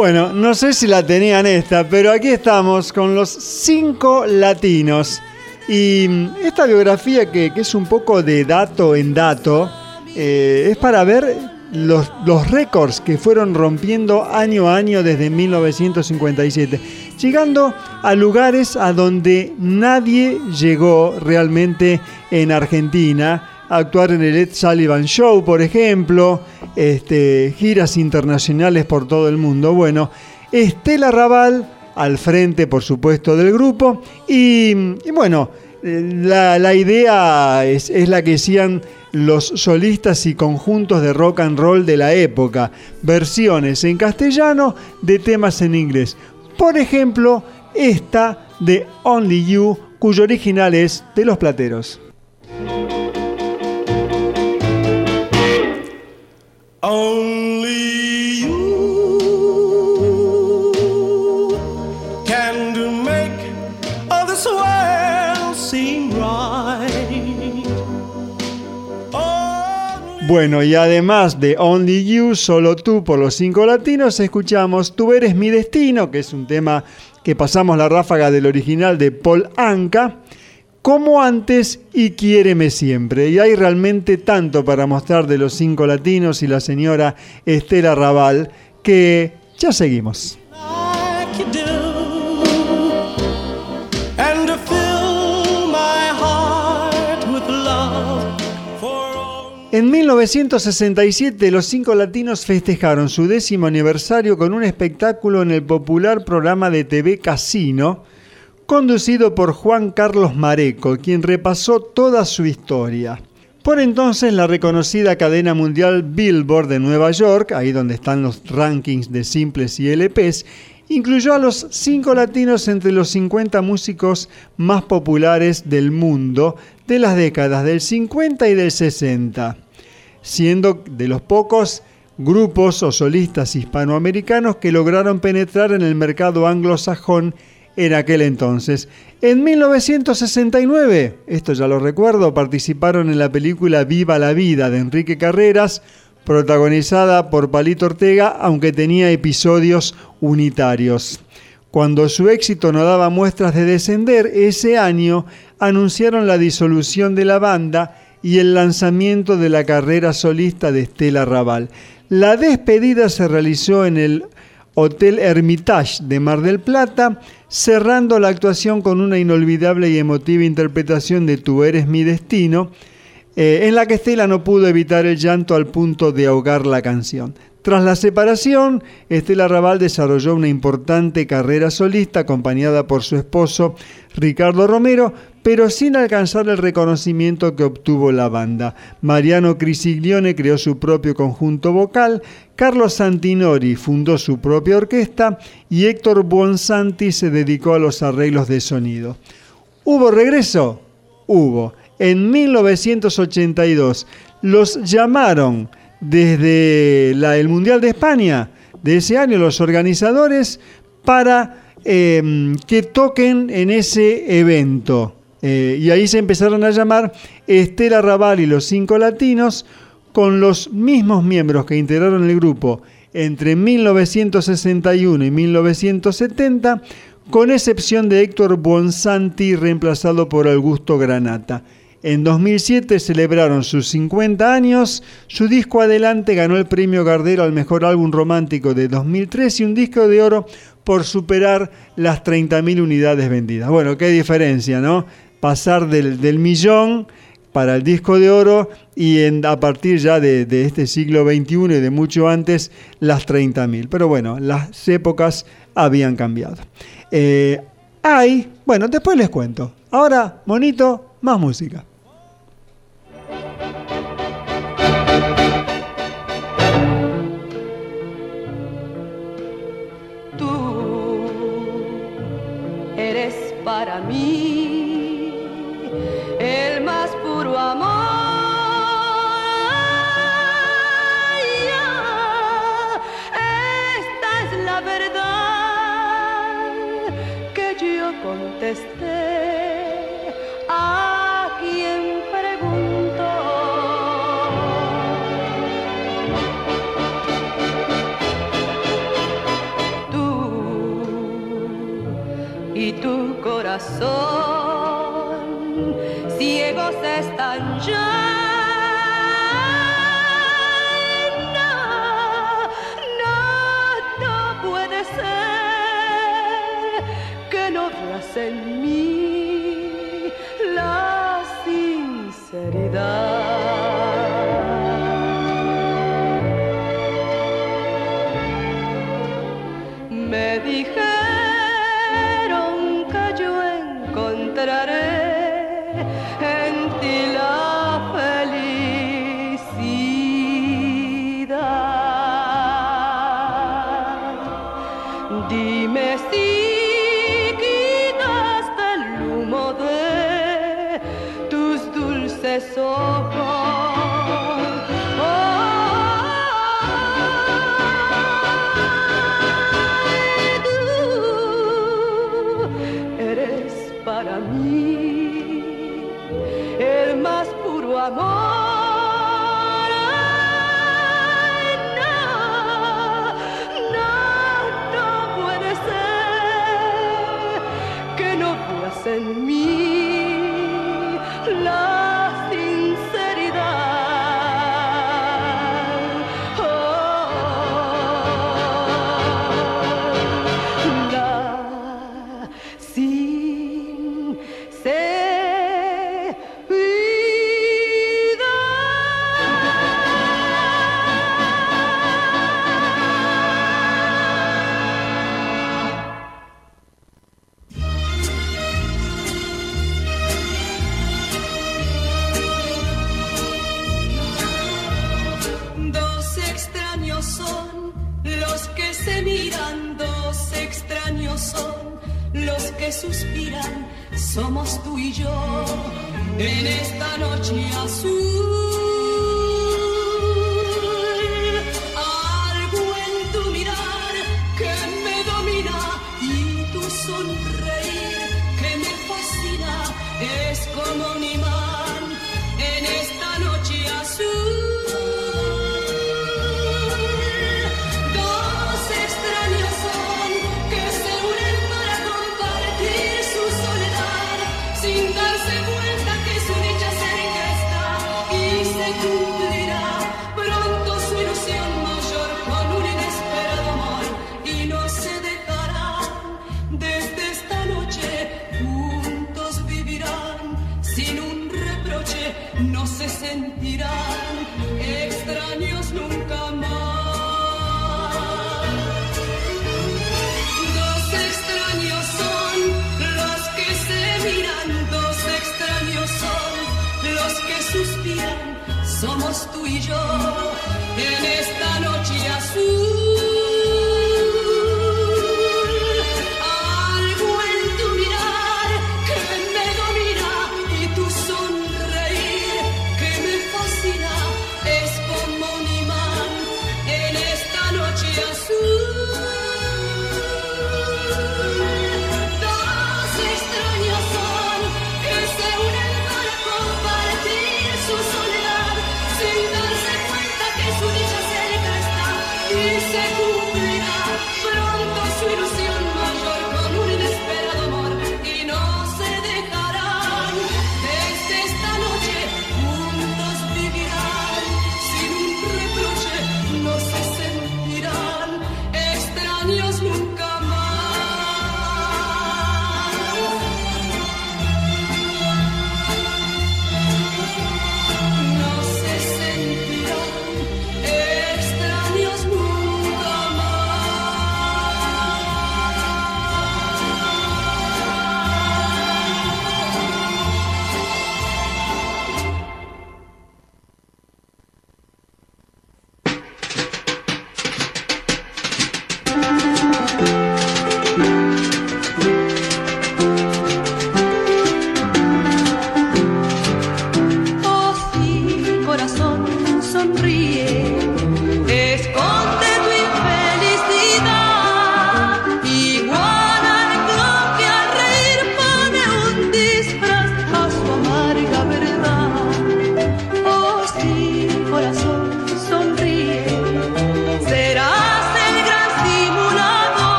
Bueno, no sé si la tenían esta, pero aquí estamos con los cinco latinos. Y mm, esta biografía que, es un poco de dato en dato, eh, es para ver los, los récords que fueron rompiendo año a año desde 1957, llegando a lugares a donde nadie llegó realmente en Argentina, a actuar en el Ed Sullivan Show, por ejemplo, este, giras internacionales por todo el mundo. Bueno, Estela Raval al frente, por supuesto, del grupo. Y, bueno, la, idea es, es, la que hacían los solistas y conjuntos de rock and roll de la época. Versiones en castellano de temas en inglés. Por ejemplo, esta de Only You, cuyo original es de Los Plateros. Only you can make right. Bueno, y además de Only You, solo tú por los cinco latinos, escuchamos Tú eres mi destino, que es un tema que pasamos la ráfaga del original de Paul Anka, como antes y Quiéreme siempre. Y hay realmente tanto para mostrar de los cinco latinos y la señora Estela Raval que ya seguimos. En 1967 los cinco latinos festejaron su décimo aniversario con un espectáculo en el popular programa de TV Casino, conducido por Juan Carlos Mareco, quien repasó toda su historia. Por entonces la reconocida cadena mundial Billboard de Nueva York, ahí donde están los rankings de simples y LPs, incluyó a los cinco latinos entre los 50 músicos más populares del mundo de las décadas del 50 y del 60, siendo de los pocos grupos o solistas hispanoamericanos que lograron penetrar en el mercado anglosajón en aquel entonces. En 1969, esto ya lo recuerdo, participaron en la película Viva la Vida de Enrique Carreras, protagonizada por Palito Ortega, aunque tenía episodios unitarios. Cuando su éxito no daba muestras de descender, ese año anunciaron la disolución de la banda y el lanzamiento de la carrera solista de Estela Raval. La despedida se realizó en el Hotel Hermitage de Mar del Plata, cerrando la actuación con una inolvidable y emotiva interpretación de Tú eres mi destino, eh, en la que Estela no pudo evitar el llanto al punto de ahogar la canción. Tras la separación, Estela Raval desarrolló una importante carrera solista acompañada por su esposo Ricardo Romero, pero sin alcanzar el reconocimiento que obtuvo la banda. Mariano Crisiglione creó su propio conjunto vocal, Carlos Santinori fundó su propia orquesta y Héctor Buonsanti se dedicó a los arreglos de sonido. ¿Hubo regreso? Hubo. En 1982 los llamaron desde el Mundial de España de ese año los organizadores para eh, que toquen en ese evento. Eh, y ahí se empezaron a llamar Estela Raval y los cinco latinos con los mismos miembros que integraron el grupo entre 1961 y 1970, con excepción de Héctor Buonsanti reemplazado por Augusto Granata. En 2007 celebraron sus 50 años, su disco Adelante ganó el premio Gardero al mejor álbum romántico de 2003 y un disco de oro por superar las 30.000 unidades vendidas. Bueno, qué diferencia, ¿no? Pasar del, del millón para el disco de oro y en- a partir ya de, de este siglo XXI y de mucho antes, las 30.000. Pero bueno, las épocas habían cambiado. Eh, hay, bueno, después les cuento. Ahora, monito, más música. Ciegos están ya. No, no, no puede ser que no veas son los que se miran, dos extraños son los que suspiran, somos tú y yo en esta noche azul.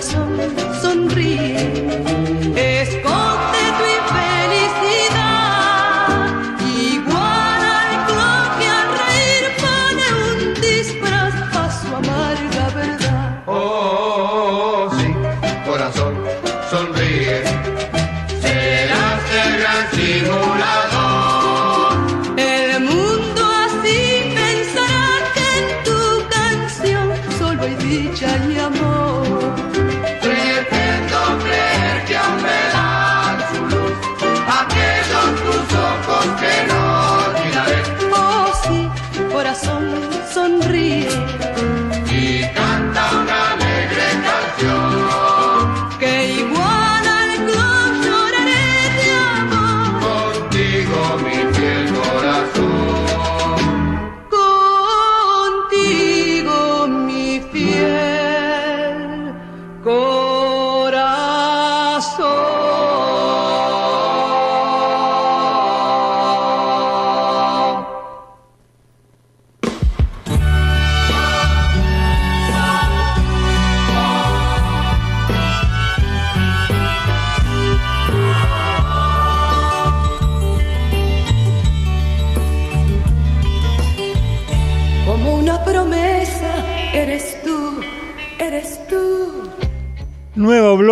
corazón sonríe. Esconde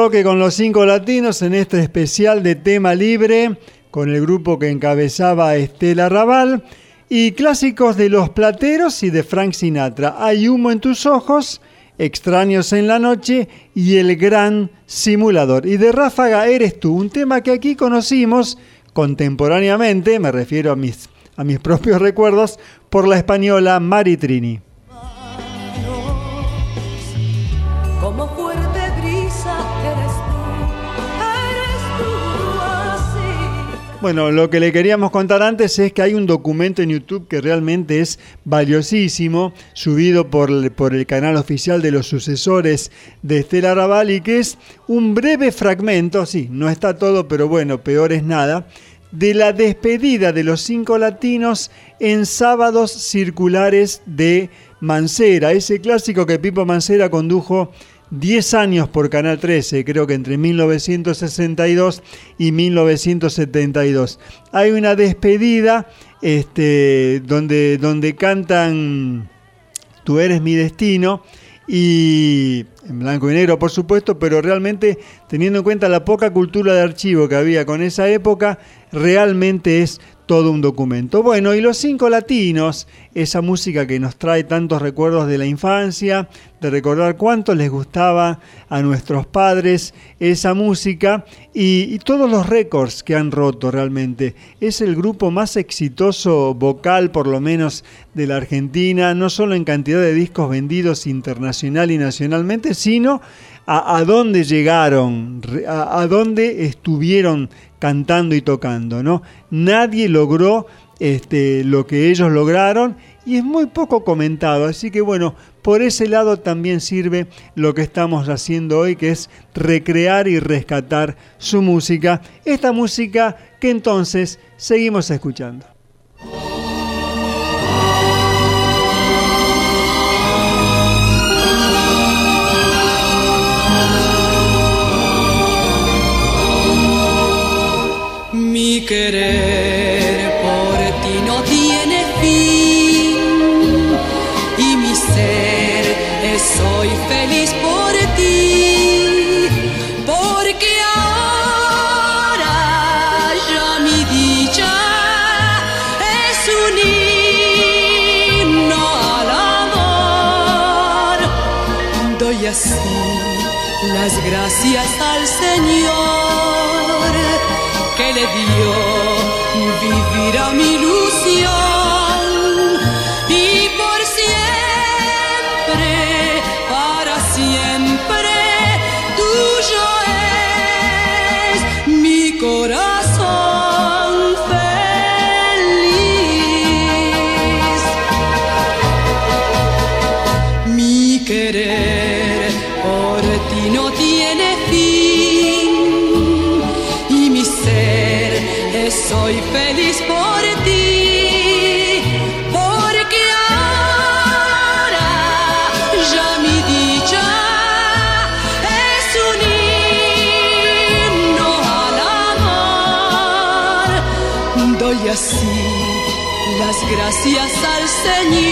con los cinco latinos en este especial de tema libre con el grupo que encabezaba Estela Raval y clásicos de Los Plateros y de Frank Sinatra. Hay humo en tus ojos, Extraños en la noche y El Gran Simulador. Y de Ráfaga eres tú, un tema que aquí conocimos contemporáneamente, me refiero a mis, a mis propios recuerdos, por la española Mari Trini. Bueno, lo que le queríamos contar antes es que hay un documento en YouTube que realmente es valiosísimo, subido por, el- por el canal oficial de los sucesores de Estela Raval y que es un breve fragmento, sí, no está todo, pero bueno, peor es nada, de la despedida de los cinco latinos en sábados circulares de Mancera, ese clásico que Pipo Mancera condujo 10 años por Canal 13, creo que entre 1962 y 1972. Hay una despedida este, donde, donde cantan Tú eres mi destino y en blanco y negro por supuesto, pero realmente teniendo en cuenta la poca cultura de archivo que había con esa época, realmente es todo un documento. Bueno, y los cinco latinos, esa música que nos trae tantos recuerdos de la infancia, de recordar cuánto les gustaba a nuestros padres esa música y, todos los récords que han roto realmente. Es el grupo más exitoso vocal, por lo menos, de la Argentina, no solo en cantidad de discos vendidos internacional y nacionalmente, sino a, dónde llegaron, a dónde estuvieron cantando y tocando, ¿no? Nadie logró este, lo que ellos lograron y es muy poco comentado, así que bueno, por ese lado también sirve lo que estamos haciendo hoy, que es recrear y rescatar su música, esta música que entonces seguimos escuchando. Querer por ti no tiene fin. Y mi ser es soy feliz por ti porque ahora ya mi dicha es un himno al amor. Doy así las gracias al Señor le dio vivir a mi ilusión gracias al Señor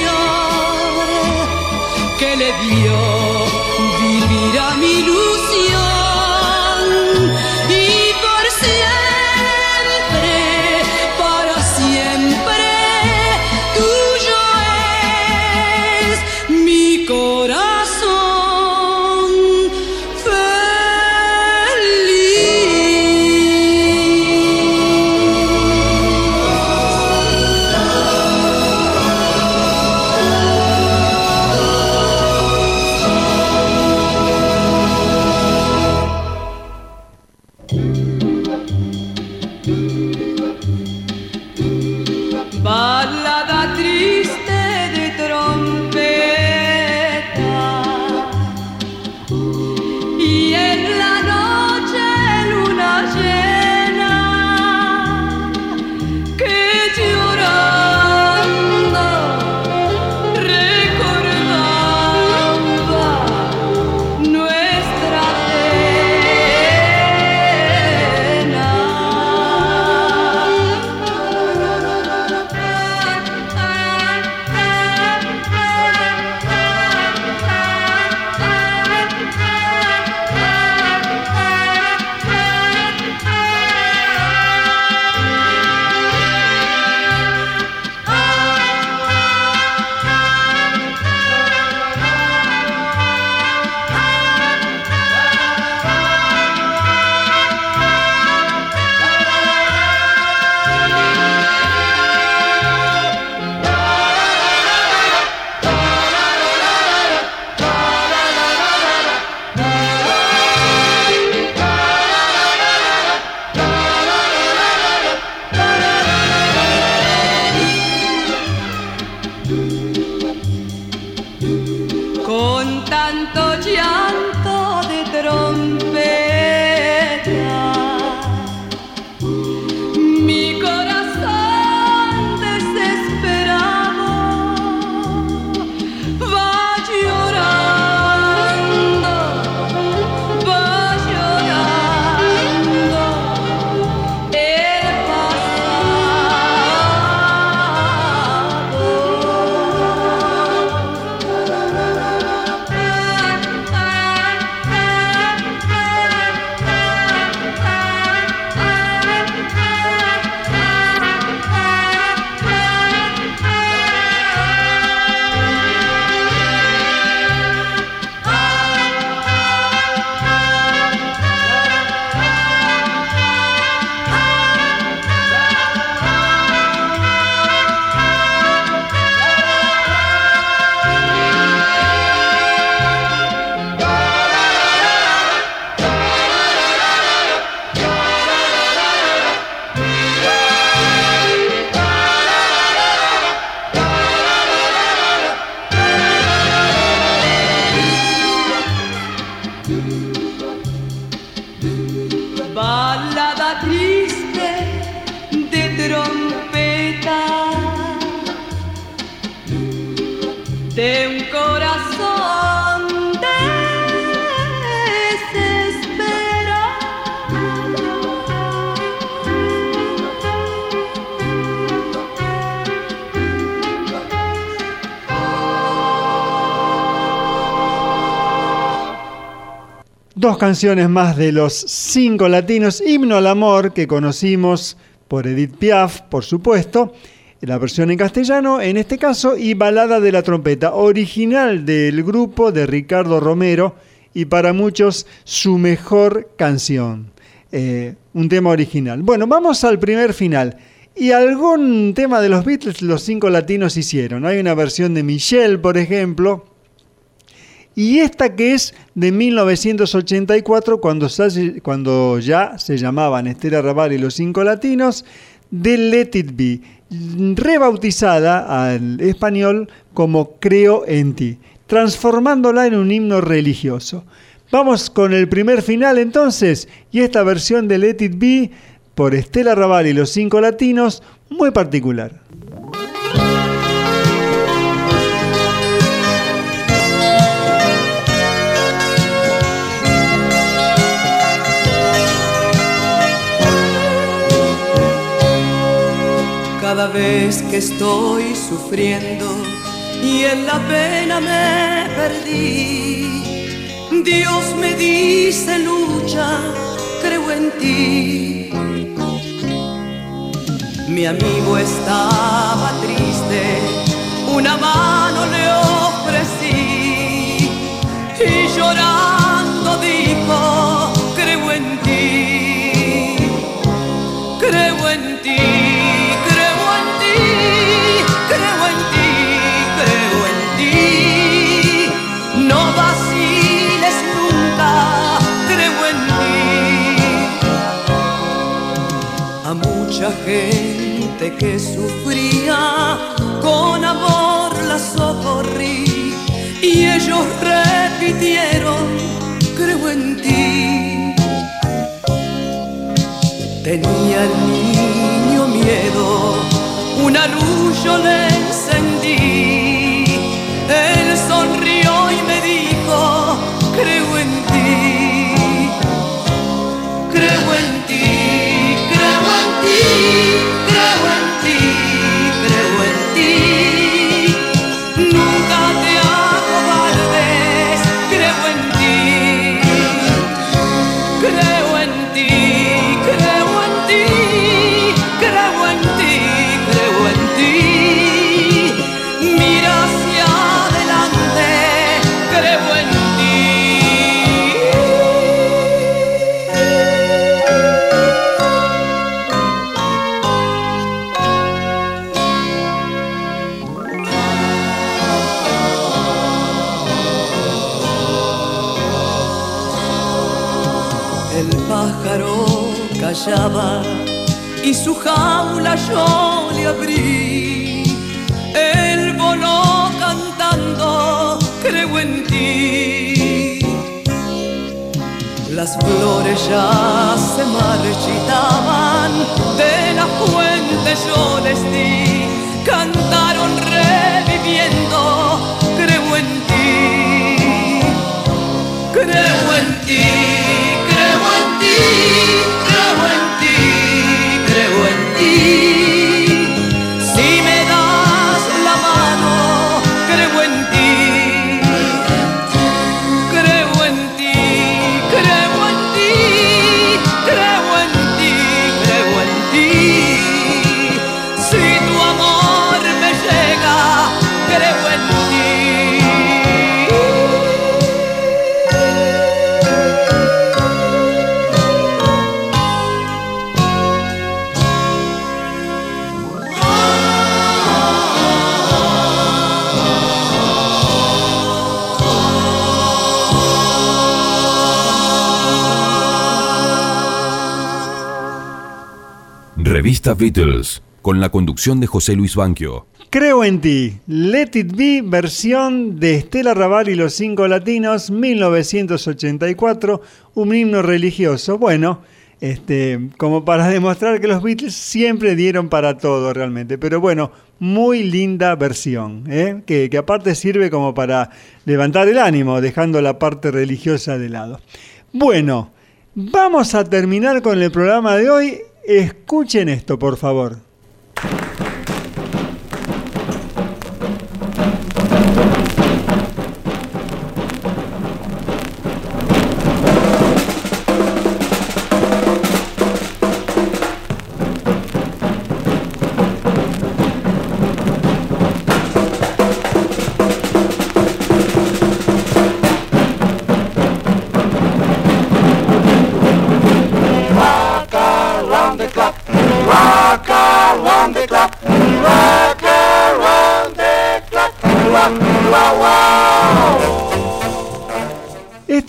Canciones más de los cinco latinos, Himno al Amor, que conocimos por Edith Piaf, por supuesto, la versión en castellano en este caso, y Balada de la Trompeta, original del grupo de Ricardo Romero y para muchos su mejor canción. Eh, un tema original. Bueno, vamos al primer final. Y algún tema de los Beatles los cinco latinos hicieron. Hay una versión de Michelle, por ejemplo, y esta que es de 1984, cuando, ya se llamaban Estela Raval y los cinco latinos, de Let It Be, rebautizada al español como Creo en ti, transformándola en un himno religioso. Vamos con el primer final entonces, y esta versión de Let It Be por Estela Raval y los cinco latinos, muy particular. Cada vez que estoy sufriendo y en la pena me perdí. Dios me dice lucha, creo en ti. Mi amigo estaba triste, una mano le ofrecí y llorando mucha gente que sufría, con amor la socorrí y ellos repitieron, creo en ti. Tenía el niño miedo, una luz yo le encendí. Y su jaula yo le abrí. Él voló cantando, creo en ti. Las flores ya se marchitaban, de la fuente yo les di. Cantaron reviviendo, creo en ti. Creo en ti, creo en ti, creo Beatles, con la conducción de José Luis Banquio. Creo en ti, Let It Be, versión de Estela Raval y los Cinco Latinos, 1984, un himno religioso. Bueno, este, como para (laughs) demostrar que los Beatles siempre dieron para todo realmente. Pero bueno, muy linda versión, ¿eh? que, que aparte sirve como para levantar el ánimo, dejando la parte religiosa de lado. Bueno, vamos a terminar con el programa de hoy. Escuchen esto, por favor.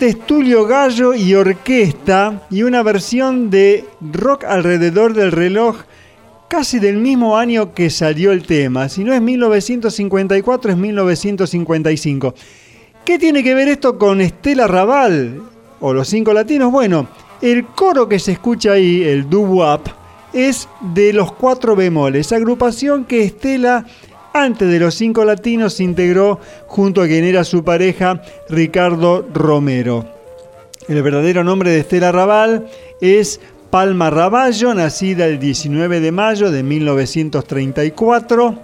Es Tulio Gallo y orquesta y una versión de rock alrededor del reloj casi del mismo año que salió el tema. Si no es 1954 es 1955. ¿Qué tiene que ver esto con Estela Raval o los cinco latinos? Bueno, el coro que se escucha ahí, el doo-wop, es de los cuatro bemoles, agrupación que Estela antes de los cinco latinos integró junto a quien era su pareja Ricardo Romero. El verdadero nombre de Estela Raval es Palma Raballo, nacida el 19 de mayo de 1934.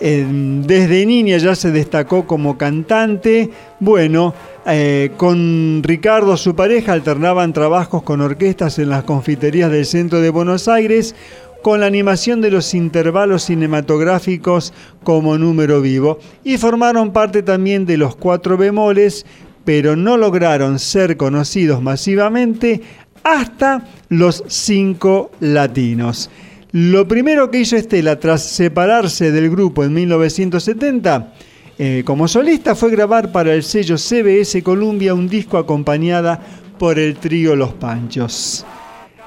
Eh, desde niña ya se destacó como cantante. Bueno, eh, con Ricardo, su pareja, alternaban trabajos con orquestas en las confiterías del centro de Buenos Aires con la animación de los intervalos cinematográficos como número vivo y formaron parte también de los cuatro bemoles, pero no lograron ser conocidos masivamente hasta los cinco latinos. Lo primero que hizo Estela tras separarse del grupo en 1970 eh, como solista fue grabar para el sello CBS Columbia un disco acompañada por el trío Los Panchos.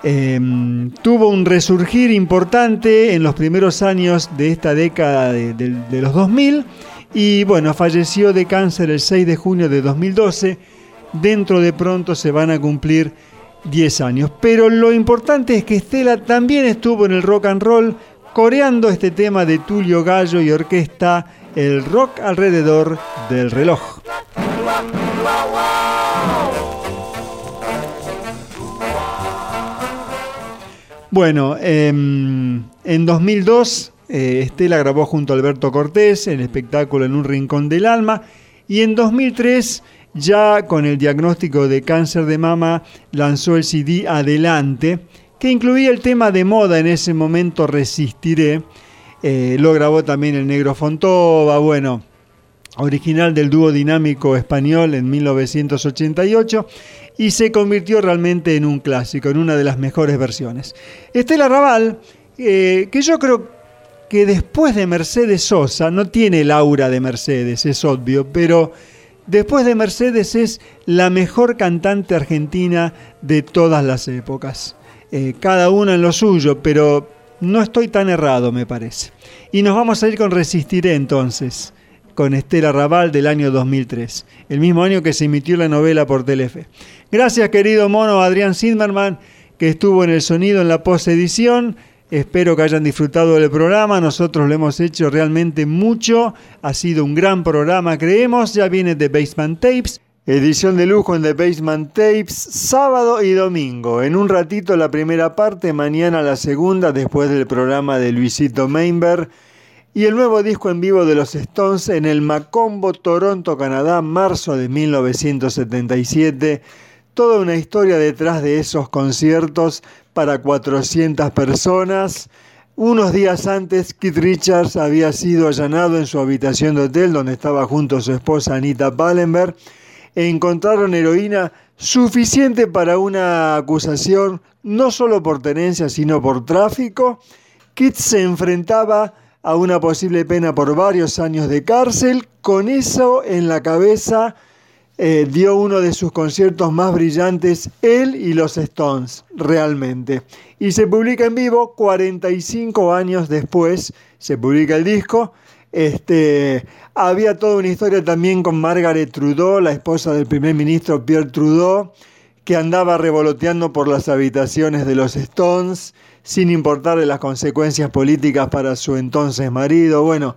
Em, tuvo un resurgir importante en los primeros años de esta década de, de los 2000 y bueno, falleció de cáncer el 6 de junio de 2012. Dentro de pronto se van a cumplir 10 años. Pero lo importante es que Estela también estuvo en el rock and roll coreando este tema de Tulio Gallo y orquesta, el rock alrededor del reloj. Bueno, em, en 2002 eh, Estela grabó junto a Alberto Cortés el espectáculo En un Rincón del Alma y en 2003 ya con el diagnóstico de cáncer de mama lanzó el CD Adelante que incluía el tema de moda en ese momento Resistiré. Eh, lo grabó también el Negro Fontova, bueno, original del dúo dinámico español en 1988 y se convirtió realmente en un clásico, en una de las mejores versiones. Estela Raval, eh, que yo creo que después de Mercedes Sosa, no tiene el aura de Mercedes, es obvio, pero después de Mercedes es la mejor cantante argentina de todas las épocas. Eh, cada uno en lo suyo, pero no estoy tan errado, me parece. Y nos vamos a ir con Resistiré entonces, con Estela Raval del año 2003, el mismo año que se emitió la novela por Telefe. Gracias, querido mono Adrián Zimmerman, que estuvo en el sonido en la post-edición. Espero que hayan disfrutado del programa. Nosotros lo hemos hecho realmente mucho. Ha sido un gran programa, creemos. Ya viene de Basement Tapes. Edición de lujo en The Basement Tapes, sábado y domingo. En un ratito la primera parte, mañana la segunda, después del programa de Luisito Mainberg. Y el nuevo disco en vivo de los Stones en el Macombo, Toronto, Canadá, marzo de 1977. Toda una historia detrás de esos conciertos para 400 personas. Unos días antes, Keith Richards había sido allanado en su habitación de hotel donde estaba junto a su esposa Anita Pallenberg encontraron heroína suficiente para una acusación no solo por tenencia, sino por tráfico. Kit se enfrentaba a una posible pena por varios años de cárcel. Con eso en la cabeza eh, dio uno de sus conciertos más brillantes, él y los Stones, realmente. Y se publica en vivo 45 años después, se publica el disco. Este, había toda una historia también con Margaret Trudeau, la esposa del primer ministro Pierre Trudeau, que andaba revoloteando por las habitaciones de los Stones, sin importarle las consecuencias políticas para su entonces marido. Bueno,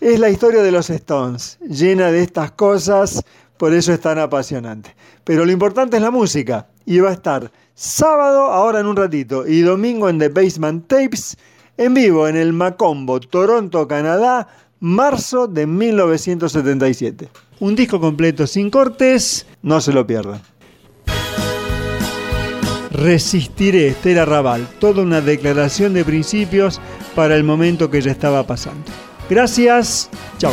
es la historia de los Stones, llena de estas cosas, por eso es tan apasionante. Pero lo importante es la música, y va a estar sábado, ahora en un ratito, y domingo en The Basement Tapes, en vivo en el Macombo, Toronto, Canadá, marzo de 1977. Un disco completo sin cortes, no se lo pierdan. Resistiré, Estela Raval, toda una declaración de principios para el momento que ya estaba pasando. Gracias, chao.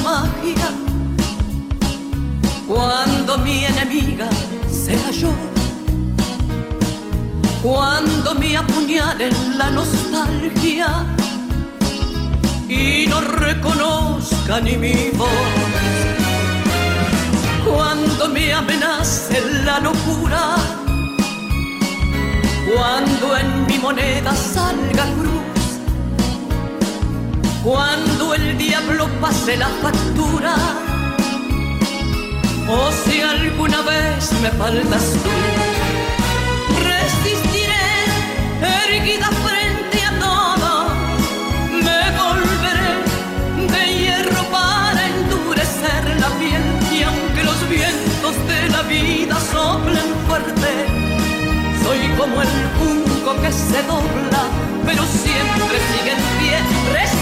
magia, cuando mi enemiga sea yo, cuando me apuñalen la nostalgia. Y no reconozca ni mi voz, cuando me amenace la locura, cuando en mi moneda salga cruz cuando el diablo pase la factura o si alguna vez me faltas tú resistiré erguida frente a todo me volveré de hierro para endurecer la piel y aunque los vientos de la vida soplen fuerte soy como el junco que se dobla, pero siempre sigue en pie.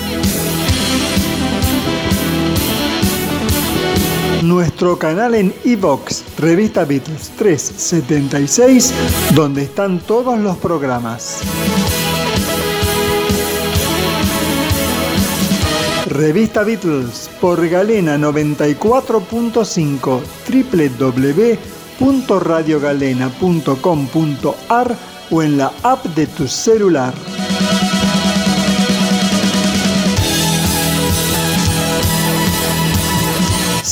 Nuestro canal en iVox, Revista Beatles 376, donde están todos los programas. Revista Beatles por Galena 94.5 www.radiogalena.com.ar o en la app de tu celular.